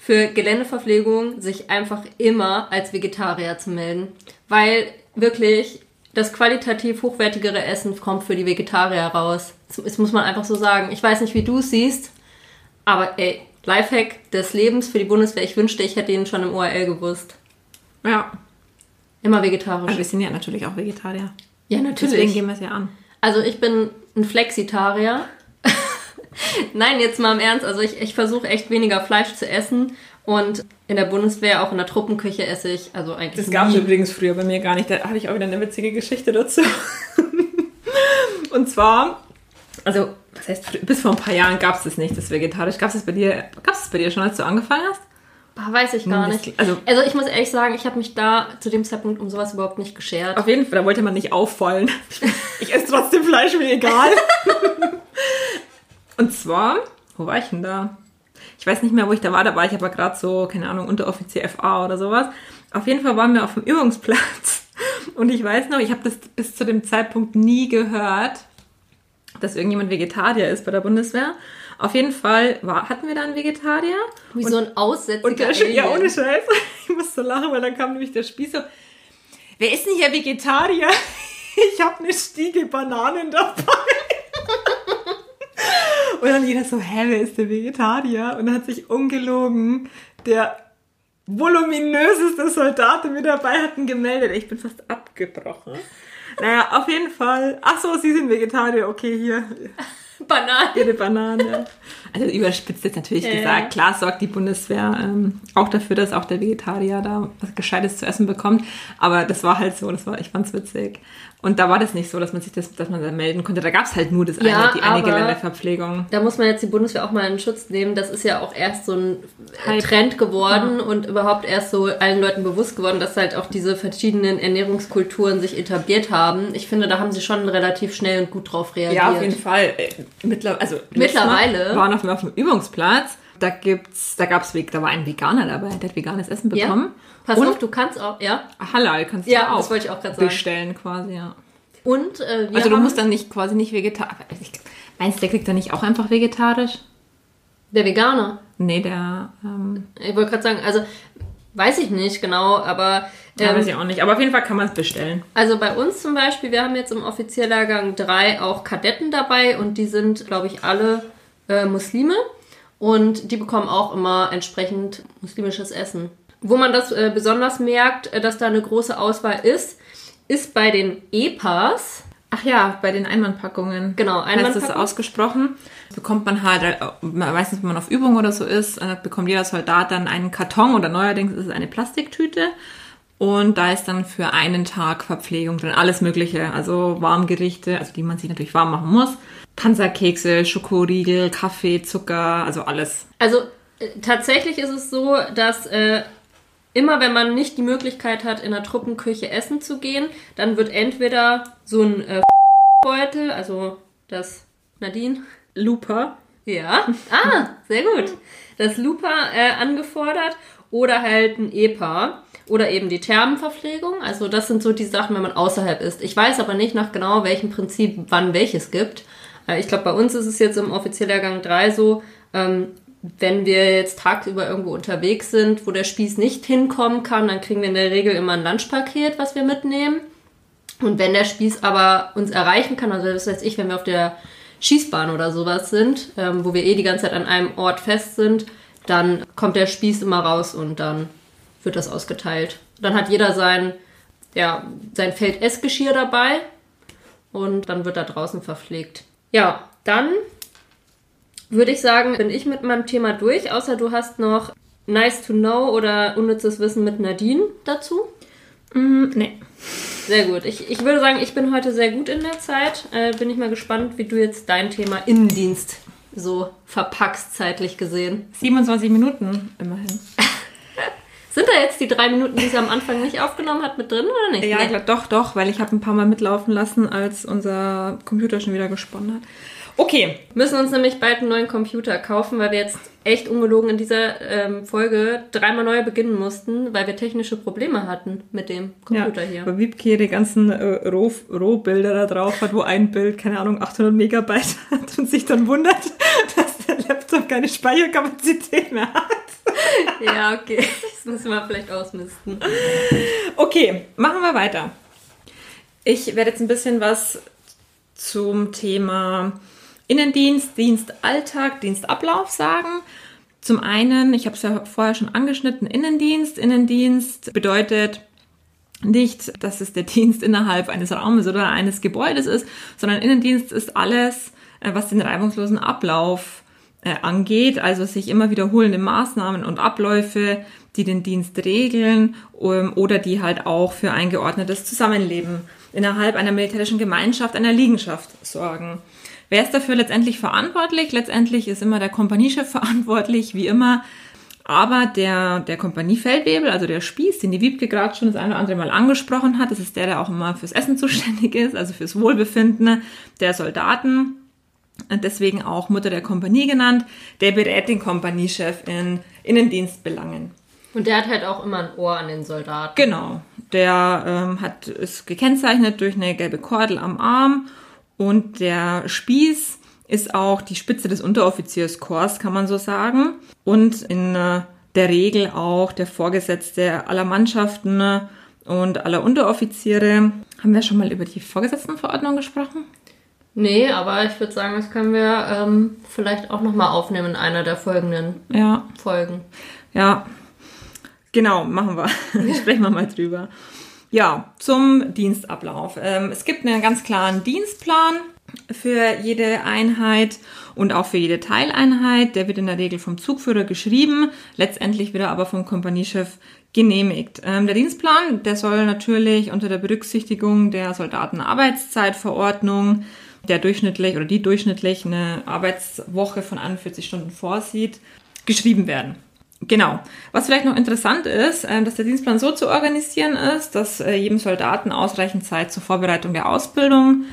für Geländeverpflegung sich einfach immer als Vegetarier zu melden. Weil wirklich das qualitativ hochwertigere Essen kommt für die Vegetarier raus. Das muss man einfach so sagen. Ich weiß nicht, wie du es siehst, aber ey, Lifehack des Lebens für die Bundeswehr. Ich wünschte, ich hätte ihn schon im ORL gewusst. Ja. Immer vegetarisch. Aber wir sind ja natürlich auch Vegetarier. Ja, natürlich. Deswegen gehen wir es ja an. Also ich bin ein Flexitarier. Nein, jetzt mal im Ernst. Also ich, ich versuche echt weniger Fleisch zu essen. Und in der Bundeswehr, auch in der Truppenküche esse ich, also eigentlich. Das gab es übrigens früher bei mir gar nicht. Da habe ich auch wieder eine witzige Geschichte dazu. *laughs* Und zwar, also, was heißt, bis vor ein paar Jahren gab es das nicht, das vegetarisch. Gab es das bei dir, gab es bei dir schon, als du angefangen hast? Ach, weiß ich gar nicht. Also, also ich muss ehrlich sagen, ich habe mich da zu dem Zeitpunkt um sowas überhaupt nicht geschert. Auf jeden Fall, da wollte man nicht auffallen. Ich esse trotzdem Fleisch, mir egal. *laughs* Und zwar, wo war ich denn da? Ich weiß nicht mehr, wo ich da war. Da war ich aber gerade so, keine Ahnung, Unteroffizier FA oder sowas. Auf jeden Fall waren wir auf dem Übungsplatz. *laughs* Und ich weiß noch, ich habe das bis zu dem Zeitpunkt nie gehört, dass irgendjemand Vegetarier ist bei der Bundeswehr. Auf jeden Fall war, hatten wir da einen Vegetarier. Wie und, so ein Aussätziger und der, Ja, ohne Scheiß. *laughs* Ich musste lachen, weil dann kam nämlich der Spieß so, wer ist denn hier Vegetarier? *laughs* Ich habe eine Stiege Bananen dabei. Und dann jeder so, hä, wer ist der Vegetarier? Und dann hat sich ungelogen der voluminöseste Soldat, der wir dabei hatten, gemeldet. Ich bin fast abgebrochen. Naja, auf jeden Fall. Ach so, Sie sind Vegetarier. Okay, hier. *laughs* Bananen. Ihre Banane. Also überspitzt jetzt natürlich Ja, gesagt. Klar sorgt die Bundeswehr ähm, auch dafür, dass auch der Vegetarier da was Gescheites zu essen bekommt. Aber das war halt so, das war, ich fand's witzig. Und da war das nicht so, dass man sich das, dass man da melden konnte. Da gab's halt nur das eine, Ja, die eine Geländeverpflegung. Da muss man jetzt die Bundeswehr auch mal in Schutz nehmen. Das ist ja auch erst so ein äh, Hype. Trend geworden und überhaupt erst so allen Leuten bewusst geworden, dass halt auch diese verschiedenen Ernährungskulturen sich etabliert haben. Ich finde, da haben sie schon relativ schnell und gut drauf reagiert. Ja, auf jeden Fall. Äh, Mittler, also Mittlerweile. Mal waren auf dem Übungsplatz. Da gibt's, da gab's Weg, da war ein Veganer dabei, der hat veganes Essen Ja. bekommen. Pass Und auf, du kannst auch, ja. Halal kannst du Ja, auch das wollte ich auch gerade sagen. bestellen quasi, ja. Und äh, Also du musst dann nicht quasi nicht vegetarisch. Meinst du, der kriegt dann nicht auch einfach vegetarisch? der Veganer. Nee, der ähm, Ich wollte gerade sagen, also weiß ich nicht genau, aber ja, ähm, weiß ich auch nicht. Aber auf jeden Fall kann man es bestellen. Also bei uns zum Beispiel, wir haben jetzt im Offizierlehrgang drei auch Kadetten dabei und die sind, glaube ich, alle äh, Muslime und die bekommen auch immer entsprechend muslimisches Essen. Wo man das äh, besonders merkt, äh, dass da eine große Auswahl ist, ist bei den EPAs. Ach ja, bei den Einwandpackungen. Genau, Heißt das Einwandpackung. ausgesprochen. Bekommt man halt, äh, meistens wenn man auf Übung oder so ist, äh, bekommt jeder Soldat dann einen Karton oder neuerdings ist es eine Plastiktüte. Und da ist dann für einen Tag Verpflegung drin, alles Mögliche. Also Warmgerichte, also die man sich natürlich warm machen muss. Panzerkekse, Schokoriegel, Kaffee, Zucker, also alles. Also äh, tatsächlich ist es so, dass äh, immer wenn man nicht die Möglichkeit hat, in der Truppenküche essen zu gehen, dann wird entweder so ein äh, Beutel, also das Nadine, Luper. ja, *laughs* ah, sehr gut, das Lupa äh, angefordert oder halt ein EPA oder eben die Thermenverpflegung. Also das sind so die Sachen, wenn man außerhalb ist. Ich weiß aber nicht nach genau welchem Prinzip, wann welches gibt. Äh, ich glaube, bei uns ist es jetzt im Offizierlehrgang 3 so, ähm, wenn wir jetzt tagsüber irgendwo unterwegs sind, wo der Spieß nicht hinkommen kann, dann kriegen wir in der Regel immer ein Lunchpaket, was wir mitnehmen. Und wenn der Spieß aber uns erreichen kann, also das weiß ich, wenn wir auf der Schießbahn oder sowas sind, ähm, wo wir eh die ganze Zeit an einem Ort fest sind, dann kommt der Spieß immer raus und dann wird das ausgeteilt. Dann hat jeder sein, ja, sein Feldessgeschirr dabei und dann wird da draußen verpflegt. Ja, dann würde ich sagen, bin ich mit meinem Thema durch, außer du hast noch Nice to Know oder unnützes Wissen mit Nadine dazu. Mm, nee. Sehr gut. Ich, ich würde sagen, ich bin heute sehr gut in der Zeit. Äh, bin ich mal gespannt, wie du jetzt dein Thema Innendienst so verpackst, zeitlich gesehen. 27 Minuten immerhin. Sind da jetzt die drei Minuten, die sie am Anfang nicht aufgenommen hat, mit drin oder nicht? Ja, Nee. doch, doch, weil ich habe ein paar Mal mitlaufen lassen, als unser Computer schon wieder gesponnen hat. Okay, müssen uns nämlich bald einen neuen Computer kaufen, weil wir jetzt echt ungelogen in dieser ähm, Folge dreimal neu beginnen mussten, weil wir technische Probleme hatten mit dem Computer ja, hier. Weil Wiebke die ganzen äh, Roh- Rohbilder da drauf hat, wo ein Bild, keine Ahnung, 800 Megabyte *laughs* hat und sich dann wundert, *laughs* dass der Laptop keine Speicherkapazität mehr hat. Ja, okay. *laughs* Das müssen wir vielleicht ausmisten. Okay, machen wir weiter. Ich werde jetzt ein bisschen was zum Thema Innendienst, Dienstalltag, Dienstablauf sagen. Zum einen, ich habe es ja vorher schon angeschnitten, Innendienst. Innendienst bedeutet nicht, dass es der *laughs* Dienst innerhalb eines Raumes oder eines Gebäudes ist, sondern Innendienst ist alles, äh, was den reibungslosen Ablauf äh, angeht, also sich immer wiederholende Maßnahmen und Abläufe, die den Dienst regeln ähm, oder die halt auch für ein geordnetes Zusammenleben innerhalb einer militärischen Gemeinschaft, einer Liegenschaft sorgen. Wer ist dafür letztendlich verantwortlich? Letztendlich ist immer der Kompaniechef *laughs* verantwortlich, wie immer. Aber der, der Kompaniefeldwebel, also der Spieß, den die Wiebke gerade schon das eine oder andere Mal angesprochen hat, das ist der, der auch immer fürs Essen zuständig ist, also fürs Wohlbefinden der Soldaten. Und deswegen auch Mutter der Kompanie genannt. Der berät den Kompaniechef in Innendienstbelangen. Und der hat halt auch immer ein Ohr an den Soldaten. Genau. Der ähm, hat, ist gekennzeichnet durch eine gelbe Kordel am Arm und der Spieß ist auch die Spitze des Unteroffizierskorps, kann man so sagen. Und in äh, der Regel auch der Vorgesetzte aller Mannschaften äh, und aller Unteroffiziere. Haben wir schon mal über die Vorgesetztenverordnung gesprochen? Nee, aber ich würde sagen, das können wir ähm, vielleicht auch nochmal aufnehmen in einer der folgenden Ja, Folgen. ja. Genau, machen wir. *laughs* Sprechen wir mal drüber. Ja, zum Dienstablauf. Ähm, es gibt einen ganz klaren Dienstplan für jede Einheit und auch für jede Teileinheit. Der wird in der Regel vom Zugführer geschrieben, letztendlich wieder aber vom Kompaniechef genehmigt. Ähm, der Dienstplan, der soll natürlich unter der Berücksichtigung der Soldatenarbeitszeitverordnung, der durchschnittlich oder die durchschnittlich eine Arbeitswoche von 41 Stunden vorsieht, geschrieben werden. Genau. Was vielleicht noch interessant ist, ähm, dass der Dienstplan so zu organisieren ist, dass äh, jedem Soldaten ausreichend Zeit zur Vorbereitung der Ausbildung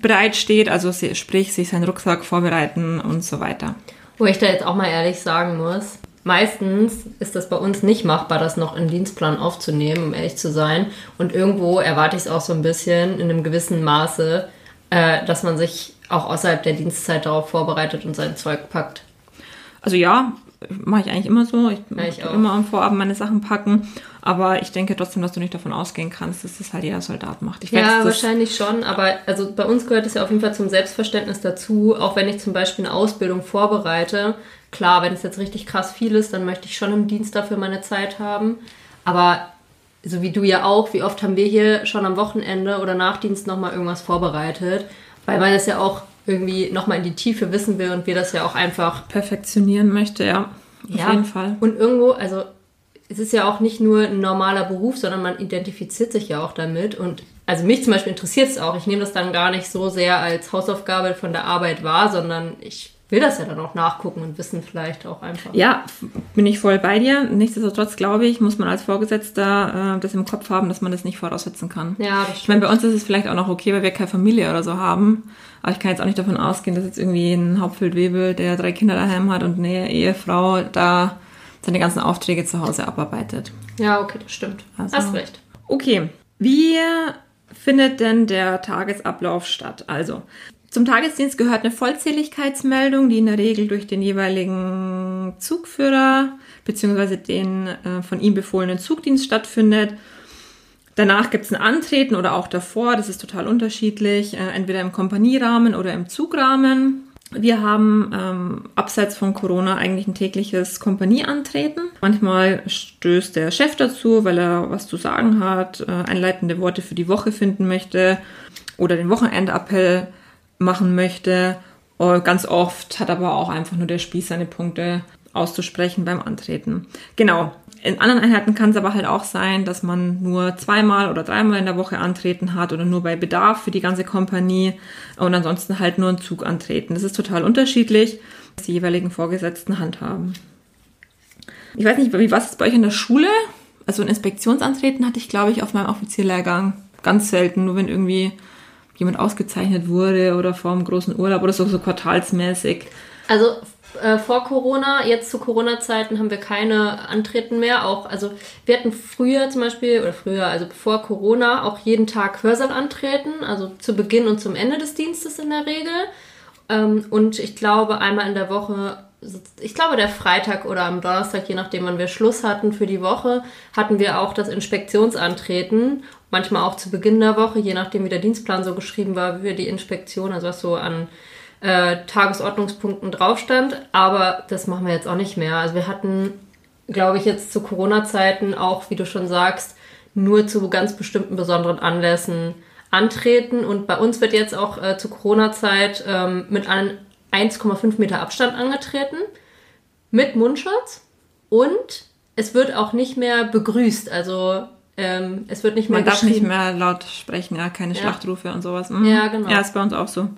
bereitsteht, also sprich sich seinen Rucksack vorbereiten und so weiter. Wo ich da jetzt auch mal ehrlich sagen muss, meistens ist das bei uns nicht machbar, das noch in den Dienstplan aufzunehmen, um ehrlich zu sein. Und irgendwo erwarte ich es auch so ein bisschen in einem gewissen Maße, äh, dass man sich auch außerhalb der Dienstzeit darauf vorbereitet und sein Zeug packt. Also ja, mache ich eigentlich immer so. Ich, Ja, ich immer am Vorabend meine Sachen packen. Aber ich denke trotzdem, dass du nicht davon ausgehen kannst, dass das halt jeder Soldat macht. Ich Ja, weiß, wahrscheinlich schon, aber also bei uns gehört es ja auf jeden Fall zum Selbstverständnis dazu, auch wenn ich zum Beispiel eine Ausbildung vorbereite. Klar, wenn es jetzt richtig krass viel ist, dann möchte ich schon im Dienst dafür meine Zeit haben. Aber so wie du ja auch, wie oft haben wir hier schon am Wochenende oder nach Dienst nochmal irgendwas vorbereitet, weil man das ja auch irgendwie nochmal in die Tiefe wissen will und wir das ja auch einfach perfektionieren möchte, ja. Auf ja, jeden Fall. Und irgendwo, also es ist ja auch nicht nur ein normaler Beruf, sondern man identifiziert sich ja auch damit. Und also mich zum Beispiel interessiert es auch. Ich nehme das dann gar nicht so sehr als Hausaufgabe von der Arbeit wahr, sondern ich will das ja dann auch nachgucken und wissen vielleicht auch einfach. Ja, bin ich voll bei dir. Nichtsdestotrotz glaube ich, muss man als Vorgesetzter äh, das im Kopf haben, dass man das nicht voraussetzen kann. Ja, das Ich meine, bei uns ist es vielleicht auch noch okay, weil wir keine Familie oder so haben. Aber ich kann jetzt auch nicht davon ausgehen, dass jetzt irgendwie ein Hauptfeldwebel, der drei Kinder daheim hat und eine Ehefrau, da seine ganzen Aufträge zu Hause abarbeitet. Ja, okay, das stimmt. Also- Hast recht. Okay, wie findet denn der Tagesablauf statt? Also, zum Tagesdienst gehört eine Vollzähligkeitsmeldung, die in der Regel durch den jeweiligen Zugführer bzw. den äh, von ihm befohlenen Zugdienst stattfindet. Danach gibt es ein Antreten oder auch davor, das ist total unterschiedlich, äh, entweder im Kompanierahmen oder im Zugrahmen. Wir haben ähm, abseits von Corona eigentlich ein tägliches Kompanieantreten. Manchmal stößt der Chef dazu, weil er was zu sagen hat, äh, einleitende Worte für die Woche finden möchte oder den Wochenendappell machen möchte. Und ganz oft hat aber auch einfach nur der Spieß seine Punkte auszusprechen beim Antreten. Genau. In anderen Einheiten kann es aber halt auch sein, dass man nur zweimal oder dreimal in der Woche antreten hat oder nur bei Bedarf für die ganze Kompanie und ansonsten halt nur einen Zug antreten. Das ist total unterschiedlich, was die jeweiligen Vorgesetzten handhaben. Ich weiß nicht, wie was ist bei euch in der Schule? Also ein Inspektionsantreten hatte ich, glaube ich, auf meinem Offizierlehrgang ganz selten, nur wenn irgendwie jemand ausgezeichnet wurde oder vor einem großen Urlaub oder so, so quartalsmäßig. Also äh, vor Corona, jetzt zu Corona-Zeiten haben wir keine Antreten mehr. Auch, also wir hatten früher zum Beispiel, oder früher, also vor Corona, auch jeden Tag Hörsaal antreten, also zu Beginn und zum Ende des Dienstes in der Regel. Ähm, und ich glaube, einmal in der Woche, ich glaube der Freitag oder am Donnerstag, je nachdem wann wir Schluss hatten für die Woche, hatten wir auch das Inspektionsantreten. Manchmal auch zu Beginn der Woche, je nachdem wie der Dienstplan so geschrieben war, für die Inspektion, also was so an äh, Tagesordnungspunkten drauf stand. Aber das machen wir jetzt auch nicht mehr. Also wir hatten, glaube ich, jetzt zu Corona-Zeiten auch, wie du schon sagst, nur zu ganz bestimmten besonderen Anlässen antreten. Und bei uns wird jetzt auch äh, zur Corona-Zeit ähm, mit einem 1,5 Meter Abstand angetreten, mit Mundschutz und es wird auch nicht mehr begrüßt. Also ähm, es wird nicht mehr Man darf nicht mehr laut sprechen, ja, keine Ja. Schlachtrufe und sowas. Mhm. Ja, genau. Ja, ist bei uns auch so.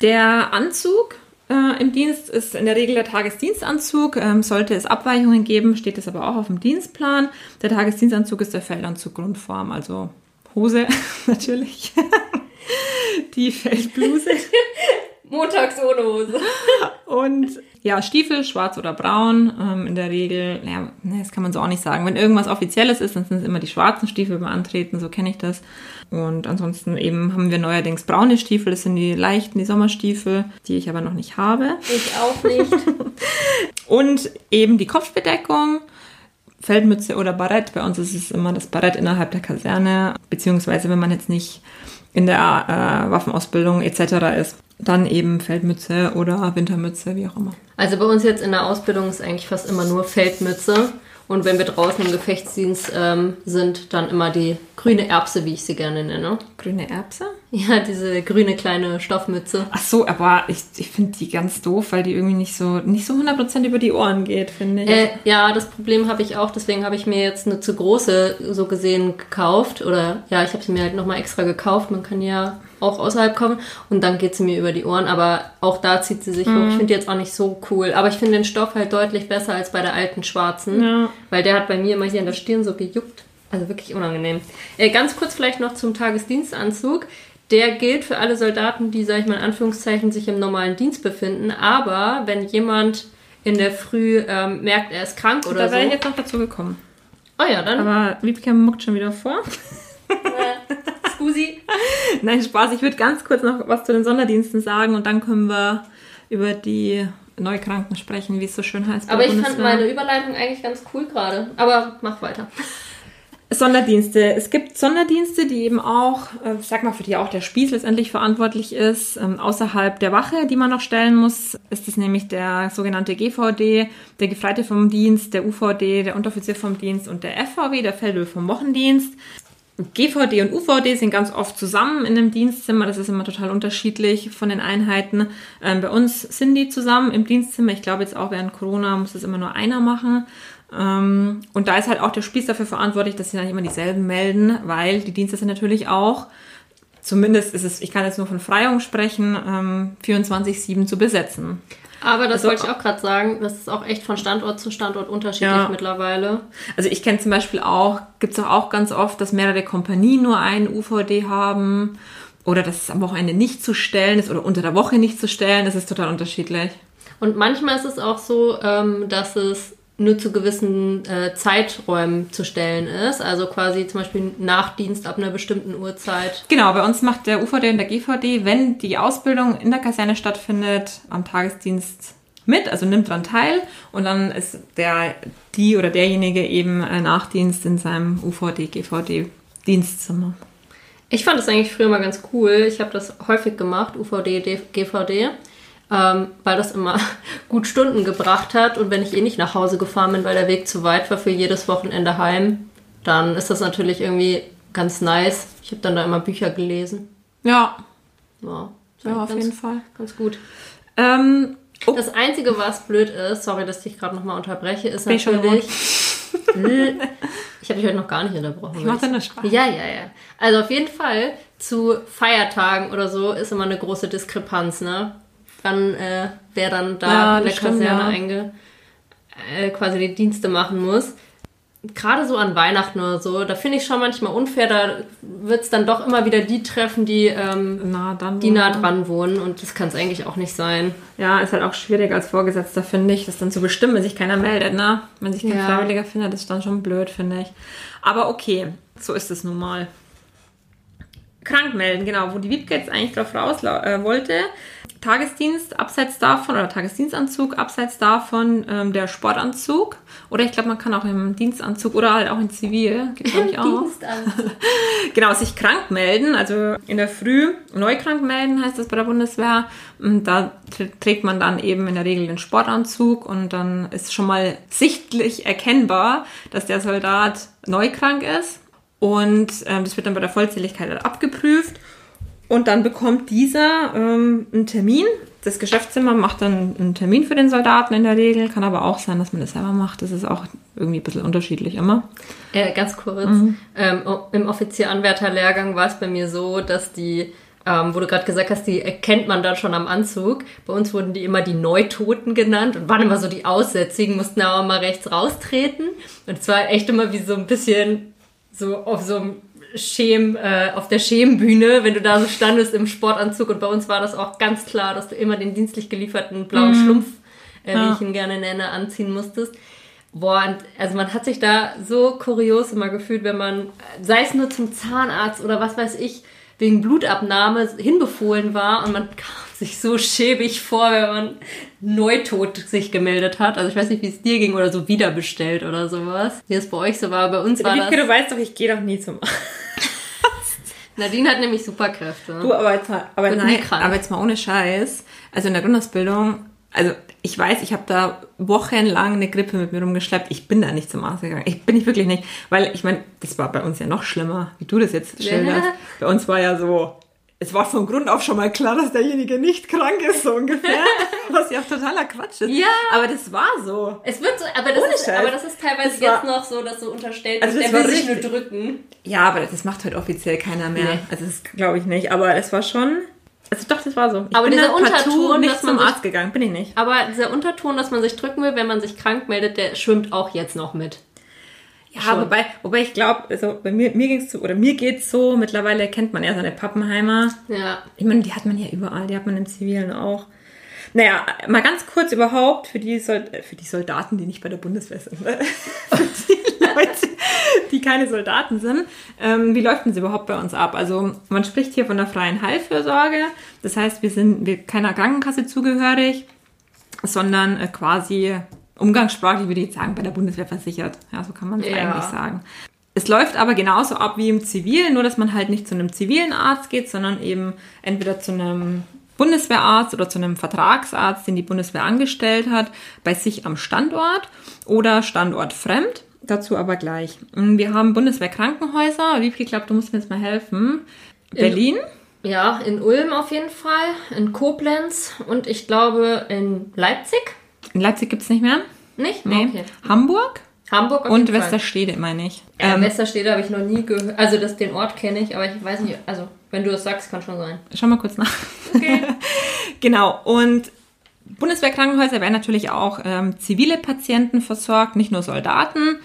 Der Anzug äh, im Dienst ist in der Regel der Tagesdienstanzug. Ähm, sollte es Abweichungen geben, steht es aber auch auf dem Dienstplan. Der Tagesdienstanzug ist der Feldanzug Grundform, also Hose *laughs* natürlich. Die Feldbluse. *laughs* Montags ohne Hose. *laughs* Und ja, Stiefel, schwarz oder braun. Ähm, in der Regel, ja, ne, das kann man so auch nicht sagen. Wenn irgendwas Offizielles ist, dann sind es immer die schwarzen Stiefel beim Antreten, so kenne ich das. Und ansonsten eben haben wir neuerdings braune Stiefel, das sind die leichten, die Sommerstiefel, die ich aber noch nicht habe. Ich auch nicht. *laughs* Und eben die Kopfbedeckung, Feldmütze oder Barett. Bei uns ist es immer das Barett innerhalb der Kaserne, beziehungsweise wenn man jetzt nicht in der äh, Waffenausbildung etc. ist, dann eben Feldmütze oder Wintermütze, wie auch immer. Also bei uns jetzt in der Ausbildung ist eigentlich fast immer nur Feldmütze. Und wenn wir draußen im Gefechtsdienst ähm, sind, dann immer die grüne Erbse, wie ich sie gerne nenne. Grüne Erbse? Ja, diese grüne kleine Stoffmütze. Ach so, aber ich, ich finde die ganz doof, weil die irgendwie nicht so nicht so 100% über die Ohren geht, finde ich. Äh, ja, das Problem habe ich auch. Deswegen habe ich mir jetzt eine zu große so gesehen gekauft. Oder ja, ich habe sie mir halt nochmal extra gekauft. Man kann ja auch außerhalb kommen und dann geht sie mir über die Ohren, aber auch da zieht sie sich mhm. hoch. Ich finde die jetzt auch nicht so cool, aber ich finde den Stoff halt deutlich besser als bei der alten schwarzen, ja. weil der hat bei mir immer hier an der Stirn so gejuckt. Also wirklich unangenehm. Äh, ganz kurz vielleicht noch zum Tagesdienstanzug. Der gilt für alle Soldaten, die, sag ich mal in Anführungszeichen, sich im normalen Dienst befinden. Aber wenn jemand in der Früh ähm, merkt, er ist krank oder da so. Da wäre ich jetzt noch dazu gekommen. Oh ja, dann. Aber Wiebke muckt schon wieder vor. *laughs* Nein, Spaß. Ich würde ganz kurz noch was zu den Sonderdiensten sagen und dann können wir über die Neukranken sprechen, wie es so schön heißt. Aber ich fand meine Überleitung eigentlich ganz cool gerade. Aber mach weiter. Sonderdienste. Es gibt Sonderdienste, die eben auch, äh, sag mal, für die auch der Spieß letztendlich verantwortlich ist. Ähm, außerhalb der Wache, die man noch stellen muss, ist es nämlich der sogenannte GVD, der Gefreite vom Dienst, der UVD, der Unteroffizier vom Dienst und der FVW, der Feldwebel vom Wochendienst. GVD und UVD sind ganz oft zusammen in einem Dienstzimmer. Das ist immer total unterschiedlich von den Einheiten. Ähm, bei uns sind die zusammen im Dienstzimmer. Ich glaube jetzt auch während Corona muss es immer nur einer machen. Ähm, und da ist halt auch der Spieß dafür verantwortlich, dass sie dann immer dieselben melden, weil die Dienste sind natürlich auch, zumindest ist es, ich kann jetzt nur von Freiung sprechen, ähm, 24-7 zu besetzen. Aber das also, wollte ich auch gerade sagen, das ist auch echt von Standort zu Standort unterschiedlich ja. mittlerweile. Also ich kenne zum Beispiel auch, gibt es auch, ganz oft, dass mehrere Kompanien nur einen UVD haben oder dass es am Wochenende nicht zu stellen ist oder unter der Woche nicht zu stellen. Das ist total unterschiedlich. Und manchmal ist es auch so, ähm, dass es nur zu gewissen äh, Zeiträumen zu stellen ist. Also quasi zum Beispiel Nachdienst ab einer bestimmten Uhrzeit. Genau, bei uns macht der UVD und der GVD, wenn die Ausbildung in der Kaserne stattfindet, am Tagesdienst mit, also nimmt dran teil und dann ist der, die oder derjenige eben äh, Nachdienst in seinem UVD, GVD Dienstzimmer. Ich fand das eigentlich früher mal ganz cool. Ich habe das häufig gemacht, UVD, GVD ähm, weil das immer *laughs* gut Stunden gebracht hat. Und wenn ich eh nicht nach Hause gefahren bin, weil der Weg zu weit war für jedes Wochenende heim, dann ist das natürlich irgendwie ganz nice. Ich habe dann da immer Bücher gelesen. Ja. Ja, ja auf ganz, jeden Fall. Ganz gut. Ähm, oh. Das Einzige, was blöd ist, sorry, dass ich gerade nochmal unterbreche, ist Bin natürlich. *laughs* ich habe dich heute noch gar nicht unterbrochen. Ich mache nur Spaß. Ja, ja, ja. Also auf jeden Fall zu Feiertagen oder so ist immer eine große Diskrepanz, ne? Wann äh, wer dann da ja, in der stimmt, Kaserne ja. einge, äh, quasi die Dienste machen muss. Gerade so an Weihnachten oder so, da finde ich schon manchmal unfair, da wird es dann doch immer wieder die treffen, die, ähm, nah, die nah dran wohnen und das kann es eigentlich auch nicht sein. Ja, ist halt auch schwierig als Vorgesetzter, finde ich, das dann zu bestimmen, wenn sich keiner meldet, ne? Wenn sich kein Ja. Freiwilliger findet, ist dann schon blöd, finde ich. Aber okay, so ist es nun mal. Krank melden, genau, wo die Wiebke jetzt eigentlich drauf raus äh, wollte. Tagesdienst abseits davon oder Tagesdienstanzug abseits davon ähm, der Sportanzug. Oder ich glaube man kann auch im Dienstanzug oder halt auch in Zivil geht glaube ich *laughs* auch. Dienstanzug. *laughs* genau sich krank melden also in der Früh neu krank melden heißt das bei der Bundeswehr. Und da tr- trägt man dann eben in der Regel den Sportanzug und dann ist schon mal sichtlich erkennbar dass der Soldat neu krank ist. Und ähm, das wird dann bei der Vollzähligkeit halt abgeprüft und dann bekommt dieser ähm, einen Termin. Das Geschäftszimmer macht dann einen Termin für den Soldaten in der Regel. Kann aber auch sein, dass man das selber macht. Das ist auch irgendwie ein bisschen unterschiedlich immer. Äh, ganz kurz. Ähm, o- Im Offizieranwärterlehrgang war es bei mir so, dass die, ähm, wo du gerade gesagt hast, die erkennt man dann schon am Anzug. Bei uns wurden die immer die Neutoten genannt und waren immer so die Aussätzigen, mussten aber mal rechts raustreten. Und es war echt immer wie so ein bisschen so auf so einem Schem, äh, auf der Schembühne, wenn du da so standest im Sportanzug. Und bei uns war das auch ganz klar, dass du immer den dienstlich gelieferten blauen Schlumpf, äh, Ja. wie ich ihn gerne nenne, anziehen musstest. Boah, und also man hat sich da so kurios immer gefühlt, wenn man, sei es nur zum Zahnarzt oder was weiß ich, wegen Blutabnahme hinbefohlen war und man kam sich so schäbig vor, wenn man neutot sich gemeldet hat. Also ich weiß nicht, wie es dir ging oder so wiederbestellt oder sowas. Wie es bei euch so war. Bei uns war das... Wiebke, du weißt doch, ich gehe doch nie zum Nadine hat nämlich Superkräfte. Du, aber jetzt mal, aber, nein, aber jetzt mal ohne Scheiß. Also in der Grundausbildung, also ich weiß, ich habe da wochenlang eine Grippe mit mir rumgeschleppt. Ich bin da nicht zum Arzt gegangen. Ich bin ich wirklich nicht, weil ich meine, das war bei uns ja noch schlimmer, wie du das jetzt schilderst. Bei uns war ja so, es war von Grund auf schon mal klar, dass derjenige nicht krank ist, so ungefähr. *laughs* Was ja auch totaler Quatsch ist. Ja. Aber das war so. Es wird so, aber das, Ohne ist, Scheiß. aber das ist teilweise Das jetzt war- noch so, dass so unterstellt Also wird, der will sich nur drücken. Ja, aber das macht heute offiziell keiner mehr. Nee. Also das glaube ich nicht. Aber es war schon. Also doch, das war so. Ich Aber bin dieser Unterton, nicht dass man zum sich- Arzt gegangen, bin ich nicht. Aber dieser Unterton, dass man sich drücken will, wenn man sich krank meldet, der schwimmt auch jetzt noch mit. Ja, Schon. wobei, wobei ich glaube, also bei mir, mir ging's so, oder mir geht's so, mittlerweile kennt man ja seine Pappenheimer. Ja. Ich meine, die hat man ja überall, die hat man im Zivilen auch. Naja, mal ganz kurz überhaupt für die, Sol für die Soldaten, die nicht bei der Bundeswehr sind. Ne? *laughs* die Leute, die keine Soldaten sind. Ähm, wie läuft denn sie überhaupt bei uns ab? Also man spricht hier von der freien Heilfürsorge. Das heißt, wir sind wir keiner Krankenkasse zugehörig, sondern äh, quasi umgangssprachlich würde ich jetzt sagen, bei der Bundeswehr versichert. Ja, so kann man es Ja. eigentlich sagen. Es läuft aber genauso ab wie im Zivil, nur dass man halt nicht zu einem zivilen Arzt geht, sondern eben entweder zu einem Bundeswehrarzt oder zu einem Vertragsarzt, den die Bundeswehr angestellt hat, bei sich am Standort oder standortfremd. Dazu aber gleich. Wir haben Bundeswehrkrankenhäuser. Wiebke, ich glaube, du musst mir jetzt mal helfen. Berlin, Ja, in Ulm auf jeden Fall, in Koblenz und ich glaube in Leipzig. In Leipzig gibt's nicht mehr. Nicht? Nee. Okay. Hamburg Hamburg und. Westerstede, meine ich. Ja, Ähm, Westerstede habe ich noch nie gehört. Also das, den Ort kenne ich, aber ich weiß nicht, also wenn du das sagst, kann schon sein. Schau mal kurz nach. Okay. *laughs* Genau, und Bundeswehrkrankenhäuser werden natürlich auch ähm, zivile Patienten versorgt, nicht nur Soldaten,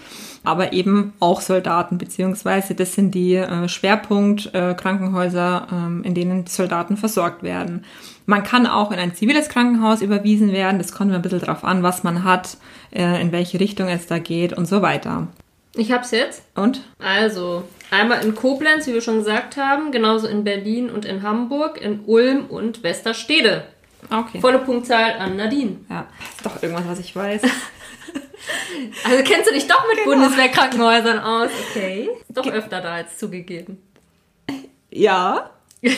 aber eben auch Soldaten, beziehungsweise das sind die äh, Schwerpunkt-Krankenhäuser, äh, Krankenhäuser, ähm, in denen die Soldaten versorgt werden. Man kann auch in ein ziviles Krankenhaus überwiesen werden, das kommt immer ein bisschen drauf an, was man hat, äh, in welche Richtung es da geht und so weiter. Ich hab's jetzt. Und? Also, einmal in Koblenz, wie wir schon gesagt haben, genauso in Berlin und in Hamburg, in Ulm und Westerstede. Okay. Volle Punktzahl an Nadine. Ja, ist doch irgendwas, was ich weiß. *laughs* Also kennst du dich doch mit Genau. Bundeswehrkrankenhäusern aus? Okay. Ist doch öfter da als zugegeben. Ja. *laughs*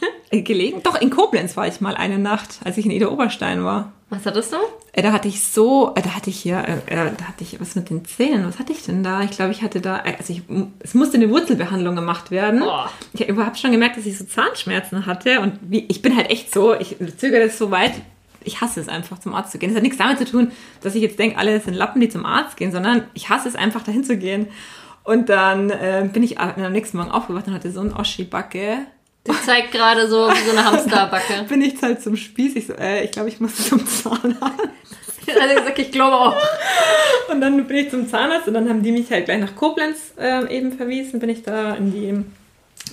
*laughs* Gelegen? Doch, in Koblenz war ich mal eine Nacht, als ich in Ida Oberstein war. Was hattest du? Äh, Da hatte ich so, äh, da hatte ich hier, äh, da hatte ich was mit den Zähnen. Was hatte ich denn da? Ich glaube, ich hatte da, also ich, es musste eine Wurzelbehandlung gemacht werden. Oh. Ich habe überhaupt schon gemerkt, dass ich so Zahnschmerzen hatte und wie, ich bin halt echt so, ich zögere das so weit. Ich hasse es einfach, zum Arzt zu gehen. Das hat nichts damit zu tun, dass ich jetzt denke, alle sind Lappen, die zum Arzt gehen, sondern ich hasse es einfach, dahin zu gehen. Und dann äh, bin ich am nächsten Morgen aufgewacht und hatte so einen Oschi-Backe. Die zeigt gerade so wie so eine Hamsterbacke. *laughs* bin ich halt zum Spieß. Ich so, äh, ich glaube, ich muss zum Zahnarzt. *laughs* Also gesagt, ich glaube auch. Und dann bin ich zum Zahnarzt und dann haben die mich halt gleich nach Koblenz äh, eben verwiesen. Bin ich da in die.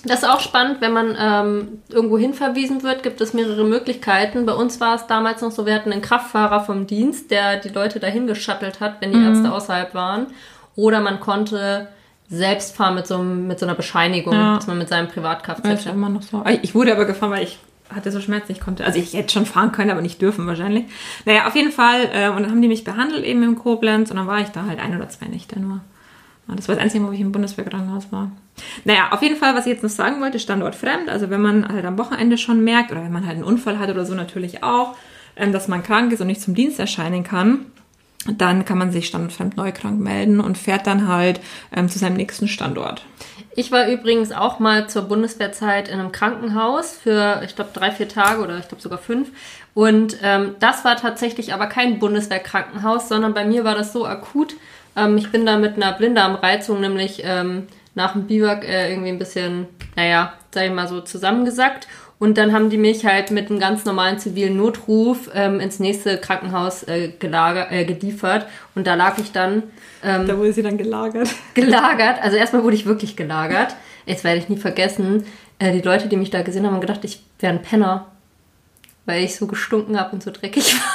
Das ist auch spannend, wenn man ähm, irgendwo hin verwiesen wird, gibt es mehrere Möglichkeiten. Bei uns war es damals noch so, wir hatten einen Kraftfahrer vom Dienst, der die Leute dahin geschattelt hat, wenn die Ärzte außerhalb waren. Oder man konnte selbst fahren mit so, einem, mit so einer Bescheinigung, Ja. dass man mit seinem Privatkfz ja immer noch so. Ich wurde aber gefahren, weil ich hatte so Schmerzen, ich konnte. Also ich hätte schon fahren können, aber nicht dürfen wahrscheinlich. Naja, auf jeden Fall. Äh, und dann haben die mich behandelt eben im Koblenz und dann war ich da halt ein oder zwei Nächte nur. Ja, Das war das Einzige, wo ich im Bundeswehrkrankenhaus war. Naja, auf jeden Fall, was ich jetzt noch sagen wollte, Standort fremd. Also wenn man halt am Wochenende schon merkt oder wenn man halt einen Unfall hat oder so natürlich auch, ähm, dass man krank ist und nicht zum Dienst erscheinen kann, dann kann man sich standortfremd neu krank melden und fährt dann halt ähm, zu seinem nächsten Standort. Ich war übrigens auch mal zur Bundeswehrzeit in einem Krankenhaus für, ich glaube, drei, vier Tage oder ich glaube sogar fünf. Und ähm, das war tatsächlich aber kein Bundeswehrkrankenhaus, sondern bei mir war das so akut. Ähm, ich bin da mit einer Blinddarmreizung nämlich ähm, nach dem Biwak äh, irgendwie ein bisschen, naja, sag ich mal so, zusammengesackt. Und dann haben die mich halt mit einem ganz normalen zivilen Notruf ähm, ins nächste Krankenhaus äh, gelager, äh, geliefert. Und da lag ich dann ähm, Da wurde sie dann gelagert. *laughs* gelagert. Also erstmal wurde ich wirklich gelagert. Jetzt werde ich nie vergessen. Äh, die Leute, die mich da gesehen haben, haben gedacht, ich wäre ein Penner. Weil ich so gestunken habe und so dreckig *laughs* war.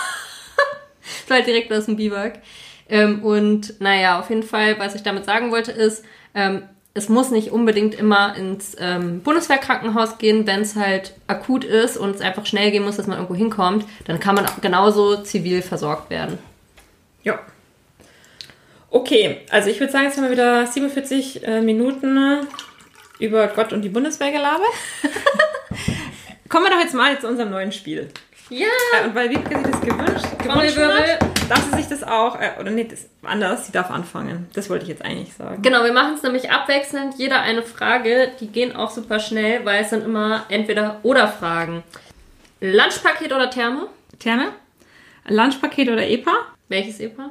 das war halt direkt aus dem Biwak. Ähm, und naja, auf jeden Fall, was ich damit sagen wollte, ist, ähm, es muss nicht unbedingt immer ins ähm, Bundeswehrkrankenhaus gehen, wenn es halt akut ist und es einfach schnell gehen muss, dass man irgendwo hinkommt. Dann kann man genauso zivil versorgt werden. Ja. Okay, also ich würde sagen, jetzt haben wir wieder 47 äh, Minuten über Gott und die Bundeswehr gelabert. *laughs* Kommen wir doch jetzt mal zu unserem neuen Spiel. Ja! Äh, und weil Wiebke sich das gewünscht, gewünscht hat, darf sie sich das auch, äh, oder nee, das, anders, sie darf anfangen. Das wollte ich jetzt eigentlich sagen. Genau, wir machen es nämlich abwechselnd. Jeder eine Frage. Die gehen auch super schnell, weil es sind immer entweder oder Fragen. Lunchpaket oder Therme? Therme? Lunchpaket oder EPA? Welches EPA?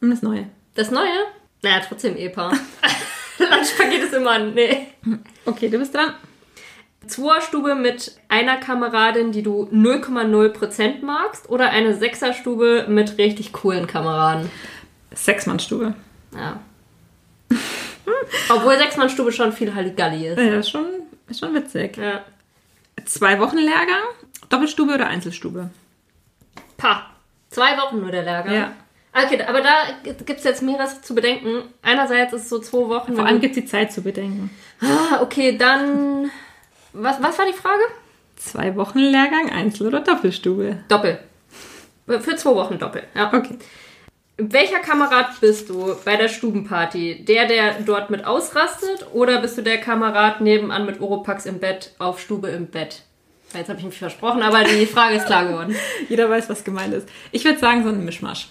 Und das Neue. Das neue? Naja, trotzdem EPA. *laughs* Lunchpaket ist immer Nee. Okay, du bist dran. Zweierstube mit einer Kameradin, die du 0,0% magst, oder eine Sechserstube mit richtig coolen Kameraden? Sechsmannstube. Ja. *laughs* Obwohl Sechsmannstube schon viel Halligalli ist. Ja, ist schon, ist schon witzig. Ja. Zwei Wochen Lehrgang, Doppelstube oder Einzelstube? Pa. Zwei Wochen nur der Lehrgang. Ja. Okay, aber da gibt es jetzt mehreres zu bedenken. Einerseits ist es so zwei Wochen. Vor allem gibt es die Zeit zu bedenken. Ah, okay, dann. Was, was war die Frage? Zwei Wochen Lehrgang, Einzel- oder Doppelstube? Doppel. Für zwei Wochen Doppel, ja. Okay. Welcher Kamerad bist du bei der Stubenparty? Der, der dort mit ausrastet oder bist du der Kamerad nebenan mit Oropax im Bett auf Stube im Bett? Jetzt habe ich mich versprochen, aber die Frage ist klar geworden. *laughs* Jeder weiß, was gemeint ist. Ich würde sagen, so ein Mischmasch.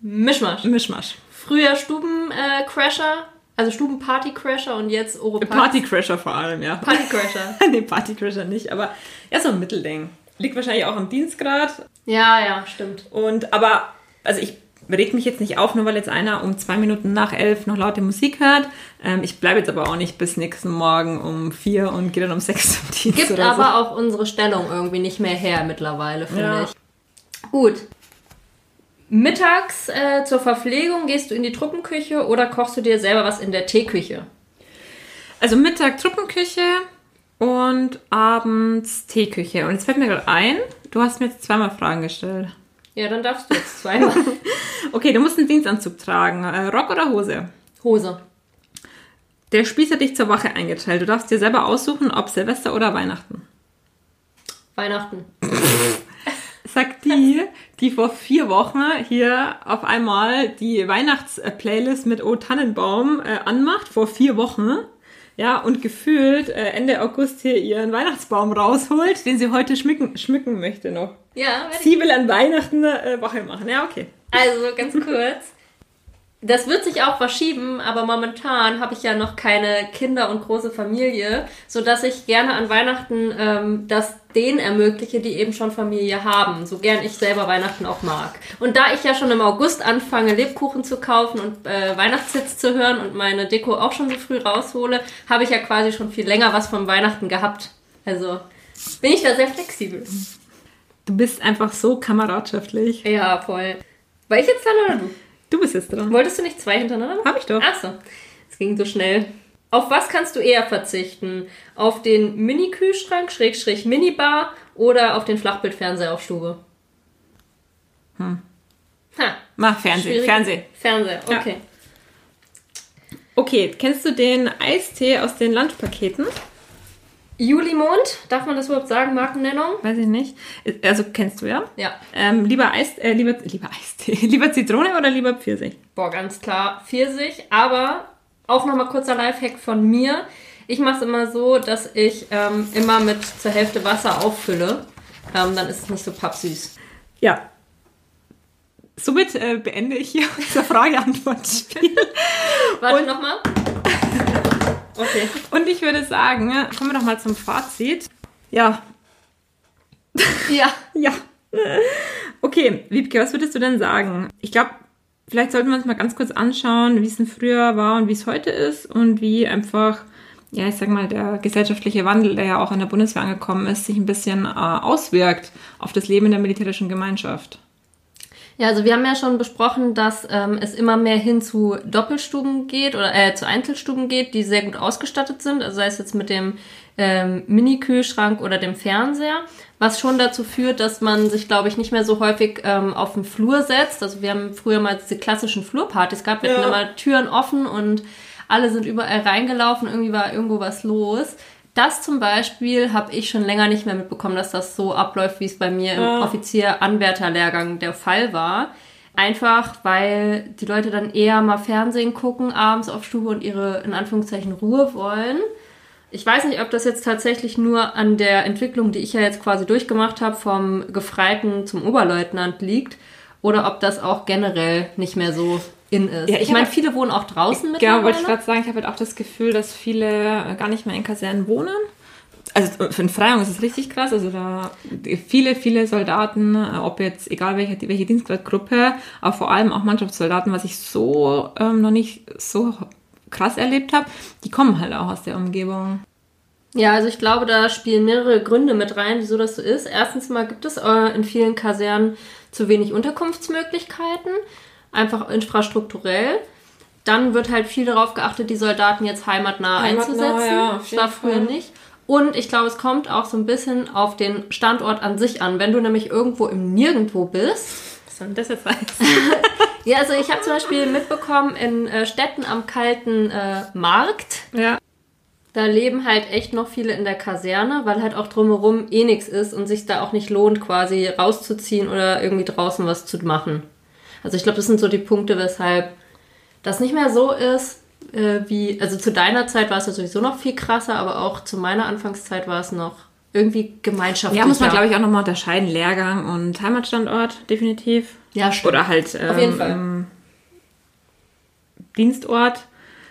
Mischmasch. Mischmasch. Früher Stubencrasher, also Stubenparty-Crasher und jetzt Oropax. Partycrasher vor allem, ja. Partycrasher. *laughs* nee, Partycrasher nicht, aber ja, so ein Mittelding. Liegt wahrscheinlich auch am Dienstgrad. Ja, ja, stimmt. Und, aber, also ich reg mich jetzt nicht auf, nur weil jetzt einer um zwei Minuten nach elf noch laute Musik hört. Ähm, ich bleibe jetzt aber auch nicht bis nächsten Morgen um vier und gehe dann um sechs zum Dienst Gibt aber auch unsere Stellung irgendwie nicht mehr her mittlerweile, finde Ja. ich. Gut. Mittags äh, zur Verpflegung gehst du in die Truppenküche oder kochst du dir selber was in der Teeküche? so. Also Mittag Truppenküche und abends Teeküche. Und jetzt fällt mir gerade ein, du hast mir jetzt zweimal Fragen gestellt. Ja, dann darfst du jetzt zweimal. *laughs* Okay, du musst einen Dienstanzug tragen. Äh, Rock oder Hose? Hose. Der Spieß hat dich zur Wache eingeteilt. Du darfst dir selber aussuchen, ob Silvester oder Weihnachten. Weihnachten. *laughs* Sagt die, die vor vier Wochen hier auf einmal die Weihnachtsplaylist mit O Tannenbaum äh, anmacht, vor vier Wochen. Ja, und gefühlt äh, Ende August hier ihren Weihnachtsbaum rausholt, den sie heute schmücken, schmücken möchte noch. Ja, Sie will an Weihnachten äh, Wache machen. Ja, okay. also ganz kurz. Das wird sich auch verschieben, aber momentan habe ich ja noch keine Kinder und große Familie, so dass ich gerne an Weihnachten ähm, das denen ermögliche, die eben schon Familie haben, so gern ich selber Weihnachten auch mag. Und da ich ja schon im August anfange, Lebkuchen zu kaufen und äh, Weihnachtshits zu hören und meine Deko auch schon so früh raushole, habe ich ja quasi schon viel länger was von Weihnachten gehabt. Also bin ich da sehr flexibel. Du bist einfach so kameradschaftlich. Ja, voll. War ich jetzt dran oder du? Du bist jetzt dran. Wolltest du nicht zwei hintereinander machen? Hab ich doch. Ach so, es ging so schnell. Auf was kannst du eher verzichten? Auf den Mini-Kühlschrank, Schrägstrich Minibar oder auf den Flachbildfernseher auf Stube? Hm. Ha, Mach Fernsehen. schwierig. Fernsehen. Fernseher, Ja. okay. Okay, kennst du den Eistee aus den Lunchpaketen? Julimond, darf man das überhaupt sagen, Markennennung? Weiß ich nicht. Also kennst du ja? Ja. Ähm, lieber Eis, äh, lieber, lieber Eistee, *laughs* lieber Zitrone oder lieber Pfirsich? Boah, ganz klar Pfirsich, aber auch nochmal kurzer Lifehack von mir. Ich mache es immer so, dass ich ähm, immer mit zur Hälfte Wasser auffülle. Ähm, dann ist es nicht so pappsüß. Ja. Somit äh, beende ich hier *laughs* unser Frage-Antwort-Spiel. *laughs* Warte nochmal. Okay. *laughs* Und ich würde sagen, kommen wir doch mal zum Fazit. Ja, *laughs* Ja. ja. Okay, Wiebke, was würdest du denn sagen? Ich glaube, vielleicht sollten wir uns mal ganz kurz anschauen, wie es denn früher war und wie es heute ist und wie einfach, ja, ich sag mal, der gesellschaftliche Wandel, der ja auch in der Bundeswehr angekommen ist, sich ein bisschen äh, auswirkt auf das Leben in der militärischen Gemeinschaft. Ja, also wir haben ja schon besprochen, dass ähm, es immer mehr hin zu Doppelstuben geht oder äh, zu Einzelstuben geht, die sehr gut ausgestattet sind, also sei es jetzt mit dem ähm, Mini-Kühlschrank oder dem Fernseher, was schon dazu führt, dass man sich, glaube ich, nicht mehr so häufig ähm, auf den Flur setzt. Also wir haben früher mal diese klassischen Flurpartys gehabt, wir hatten Ja. immer Türen offen und alle sind überall reingelaufen, irgendwie war irgendwo was los. Das zum Beispiel habe ich schon länger nicht mehr mitbekommen, dass das so abläuft, wie es bei mir im Ja. Offizier-Anwärterlehrgang der Fall war. Einfach, weil die Leute dann eher mal Fernsehen gucken, abends auf Stube und ihre, in Anführungszeichen, Ruhe wollen. Ich weiß nicht, ob das jetzt tatsächlich nur an der Entwicklung, die ich ja jetzt quasi durchgemacht habe, vom Gefreiten zum Oberleutnant liegt oder ob das auch generell nicht mehr so in ist. Ja, ich ich meine, viele wohnen auch draußen mit. Ja, wollte ich gerade sagen, ich habe halt auch das Gefühl, dass viele gar nicht mehr in Kasernen wohnen. Also für den Freiung ist es richtig krass. Also da viele, viele Soldaten, äh, ob jetzt egal welche, welche Dienstgradgruppe, aber vor allem auch Mannschaftssoldaten, was ich so ähm, noch nicht so krass erlebt habe, die kommen halt auch aus der Umgebung. Ja, also ich glaube, da spielen mehrere Gründe mit rein, wieso das so ist. Erstens mal gibt es äh, in vielen Kasernen zu wenig Unterkunftsmöglichkeiten, einfach infrastrukturell. Dann wird halt viel darauf geachtet, die Soldaten jetzt heimatnah, Heimatnah, einzusetzen. ja, das war früher nicht. Und ich glaube, es kommt auch so ein bisschen auf den Standort an sich an. Wenn du nämlich irgendwo im Nirgendwo bist, Was soll denn das jetzt heißen? *laughs* ja, also ich habe zum Beispiel mitbekommen, in äh, Städten am kalten äh, Markt, ja. da leben halt echt noch viele in der Kaserne, weil halt auch drumherum eh nichts ist und sich da auch nicht lohnt, quasi rauszuziehen oder irgendwie draußen was zu machen. Also ich glaube, das sind so die Punkte, weshalb das nicht mehr so ist, äh, wie, also zu deiner Zeit war es ja sowieso noch viel krasser, aber auch zu meiner Anfangszeit war es noch irgendwie gemeinschaftlicher. Ja, muss man, glaube ich, auch nochmal unterscheiden. Lehrgang und Heimatstandort, definitiv. Ja, stimmt. Oder halt ähm, Auf jeden Fall. ähm, Dienstort,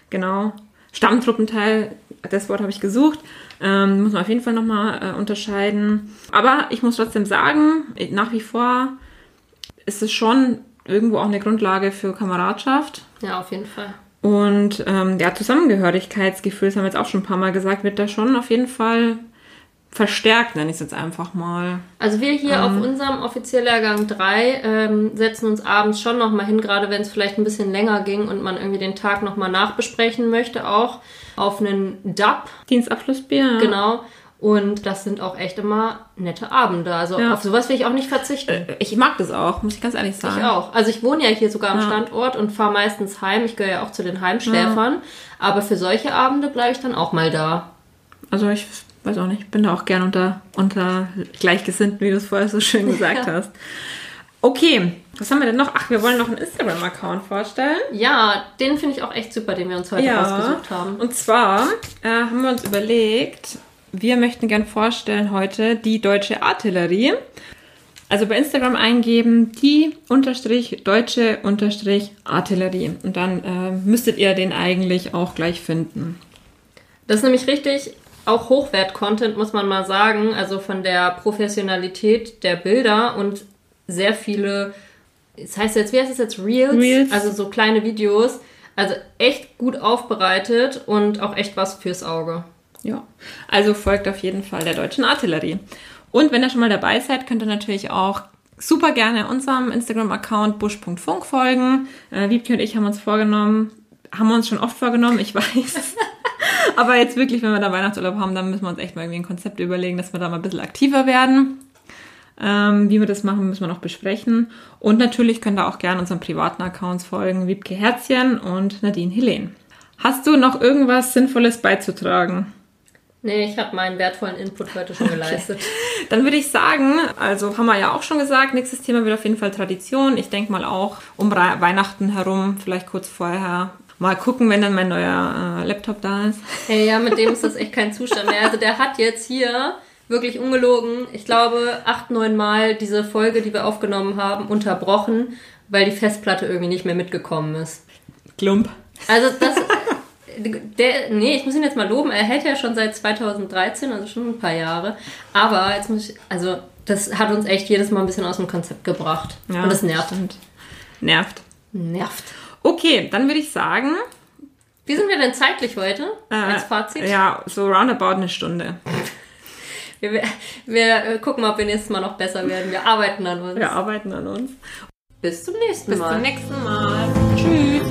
genau. Stammtruppenteil, das Wort habe ich gesucht. Ähm, muss man auf jeden Fall nochmal äh, unterscheiden. Aber ich muss trotzdem sagen, nach wie vor ist es schon irgendwo auch eine Grundlage für Kameradschaft. Ja, auf jeden Fall. Und ähm, ja, Zusammengehörigkeitsgefühl, das haben wir jetzt auch schon ein paar Mal gesagt, wird da schon auf jeden Fall verstärkt, nenne ich es jetzt einfach mal. Also wir hier auf unserem Offizierlehrgang 3 ähm, setzen uns abends schon nochmal hin, gerade wenn es vielleicht ein bisschen länger ging und man irgendwie den Tag nochmal nachbesprechen möchte, auch auf einen DAP, Dienstabschlussbier. ja. genau. Und das sind auch echt immer nette Abende. Also Ja. auf sowas will ich auch nicht verzichten. Äh, Ich mag das auch, muss ich ganz ehrlich sagen. Ich auch. Also ich wohne ja hier sogar am Ja. Standort und fahre meistens heim. Ich gehöre ja auch zu den Heimschläfern. Aber für solche Abende bleibe ich dann auch mal da. Also ich weiß auch nicht, ich bin da auch gern unter, unter Gleichgesinnten, wie du es vorher so schön gesagt Ja. *laughs* hast. Okay, was haben wir denn noch? Ach, wir wollen noch einen Instagram-Account vorstellen. Ja, den finde ich auch echt super, den wir uns heute rausgesucht haben. Und zwar äh, haben wir uns überlegt, wir möchten gern vorstellen heute die deutsche Artillerie. Also bei Instagram eingeben, die unterstrich deutsche unterstrich Artillerie. Und dann äh, müsstet ihr den eigentlich auch gleich finden. Das ist nämlich richtig auch Hochwert-Content, muss man mal sagen. Also von der Professionalität der Bilder und sehr viele, das heißt jetzt, wie heißt es jetzt? Reels? Reels. Also so kleine Videos. Also echt gut aufbereitet und auch echt was fürs Auge. Ja, also folgt auf jeden Fall der deutschen Artillerie. Und wenn ihr schon mal dabei seid, könnt ihr natürlich auch super gerne unserem Instagram-Account busch.funk folgen. Äh, Wiebke und ich haben uns vorgenommen, haben wir uns schon oft vorgenommen, ich *laughs* weiß. Aber jetzt wirklich, wenn wir da Weihnachtsurlaub haben, dann müssen wir uns echt mal irgendwie ein Konzept überlegen, dass wir da mal ein bisschen aktiver werden. Ähm, wie wir das machen, müssen wir noch besprechen. Und natürlich könnt ihr auch gerne unseren privaten Accounts folgen, Wiebke Herzchen und Nadine Helen. Hast du noch irgendwas Sinnvolles beizutragen? Nee, ich habe meinen wertvollen Input heute schon *laughs* geleistet. Dann würde ich sagen, also haben wir ja auch schon gesagt, nächstes Thema wird auf jeden Fall Tradition. Ich denke mal auch um Weihnachten herum, vielleicht kurz vorher. Mal gucken, wenn dann mein neuer äh, Laptop da ist. Hey, ja, mit dem ist das echt kein Zustand mehr. Also der hat jetzt hier wirklich ungelogen, ich glaube, acht, neun Mal diese Folge, die wir aufgenommen haben, unterbrochen, weil die Festplatte irgendwie nicht mehr mitgekommen ist. Klump. Also das, der, nee, ich muss ihn jetzt mal loben. Er hält ja schon seit 2013, also schon ein paar Jahre. Aber jetzt muss ich, also das hat uns echt jedes Mal ein bisschen aus dem Konzept gebracht. Ja, Und das nervt. Stimmt. Nervt. Nervt. Okay, dann würde ich sagen, Wie sind wir denn zeitlich heute? äh, Als Fazit? ja, so roundabout eine Stunde. *laughs* Wir, wir, gucken mal, ob wir nächstes Mal noch besser werden. Wir arbeiten an uns. Wir arbeiten an uns. Bis zum nächsten Bis Mal. zum nächsten Mal. Tschüss.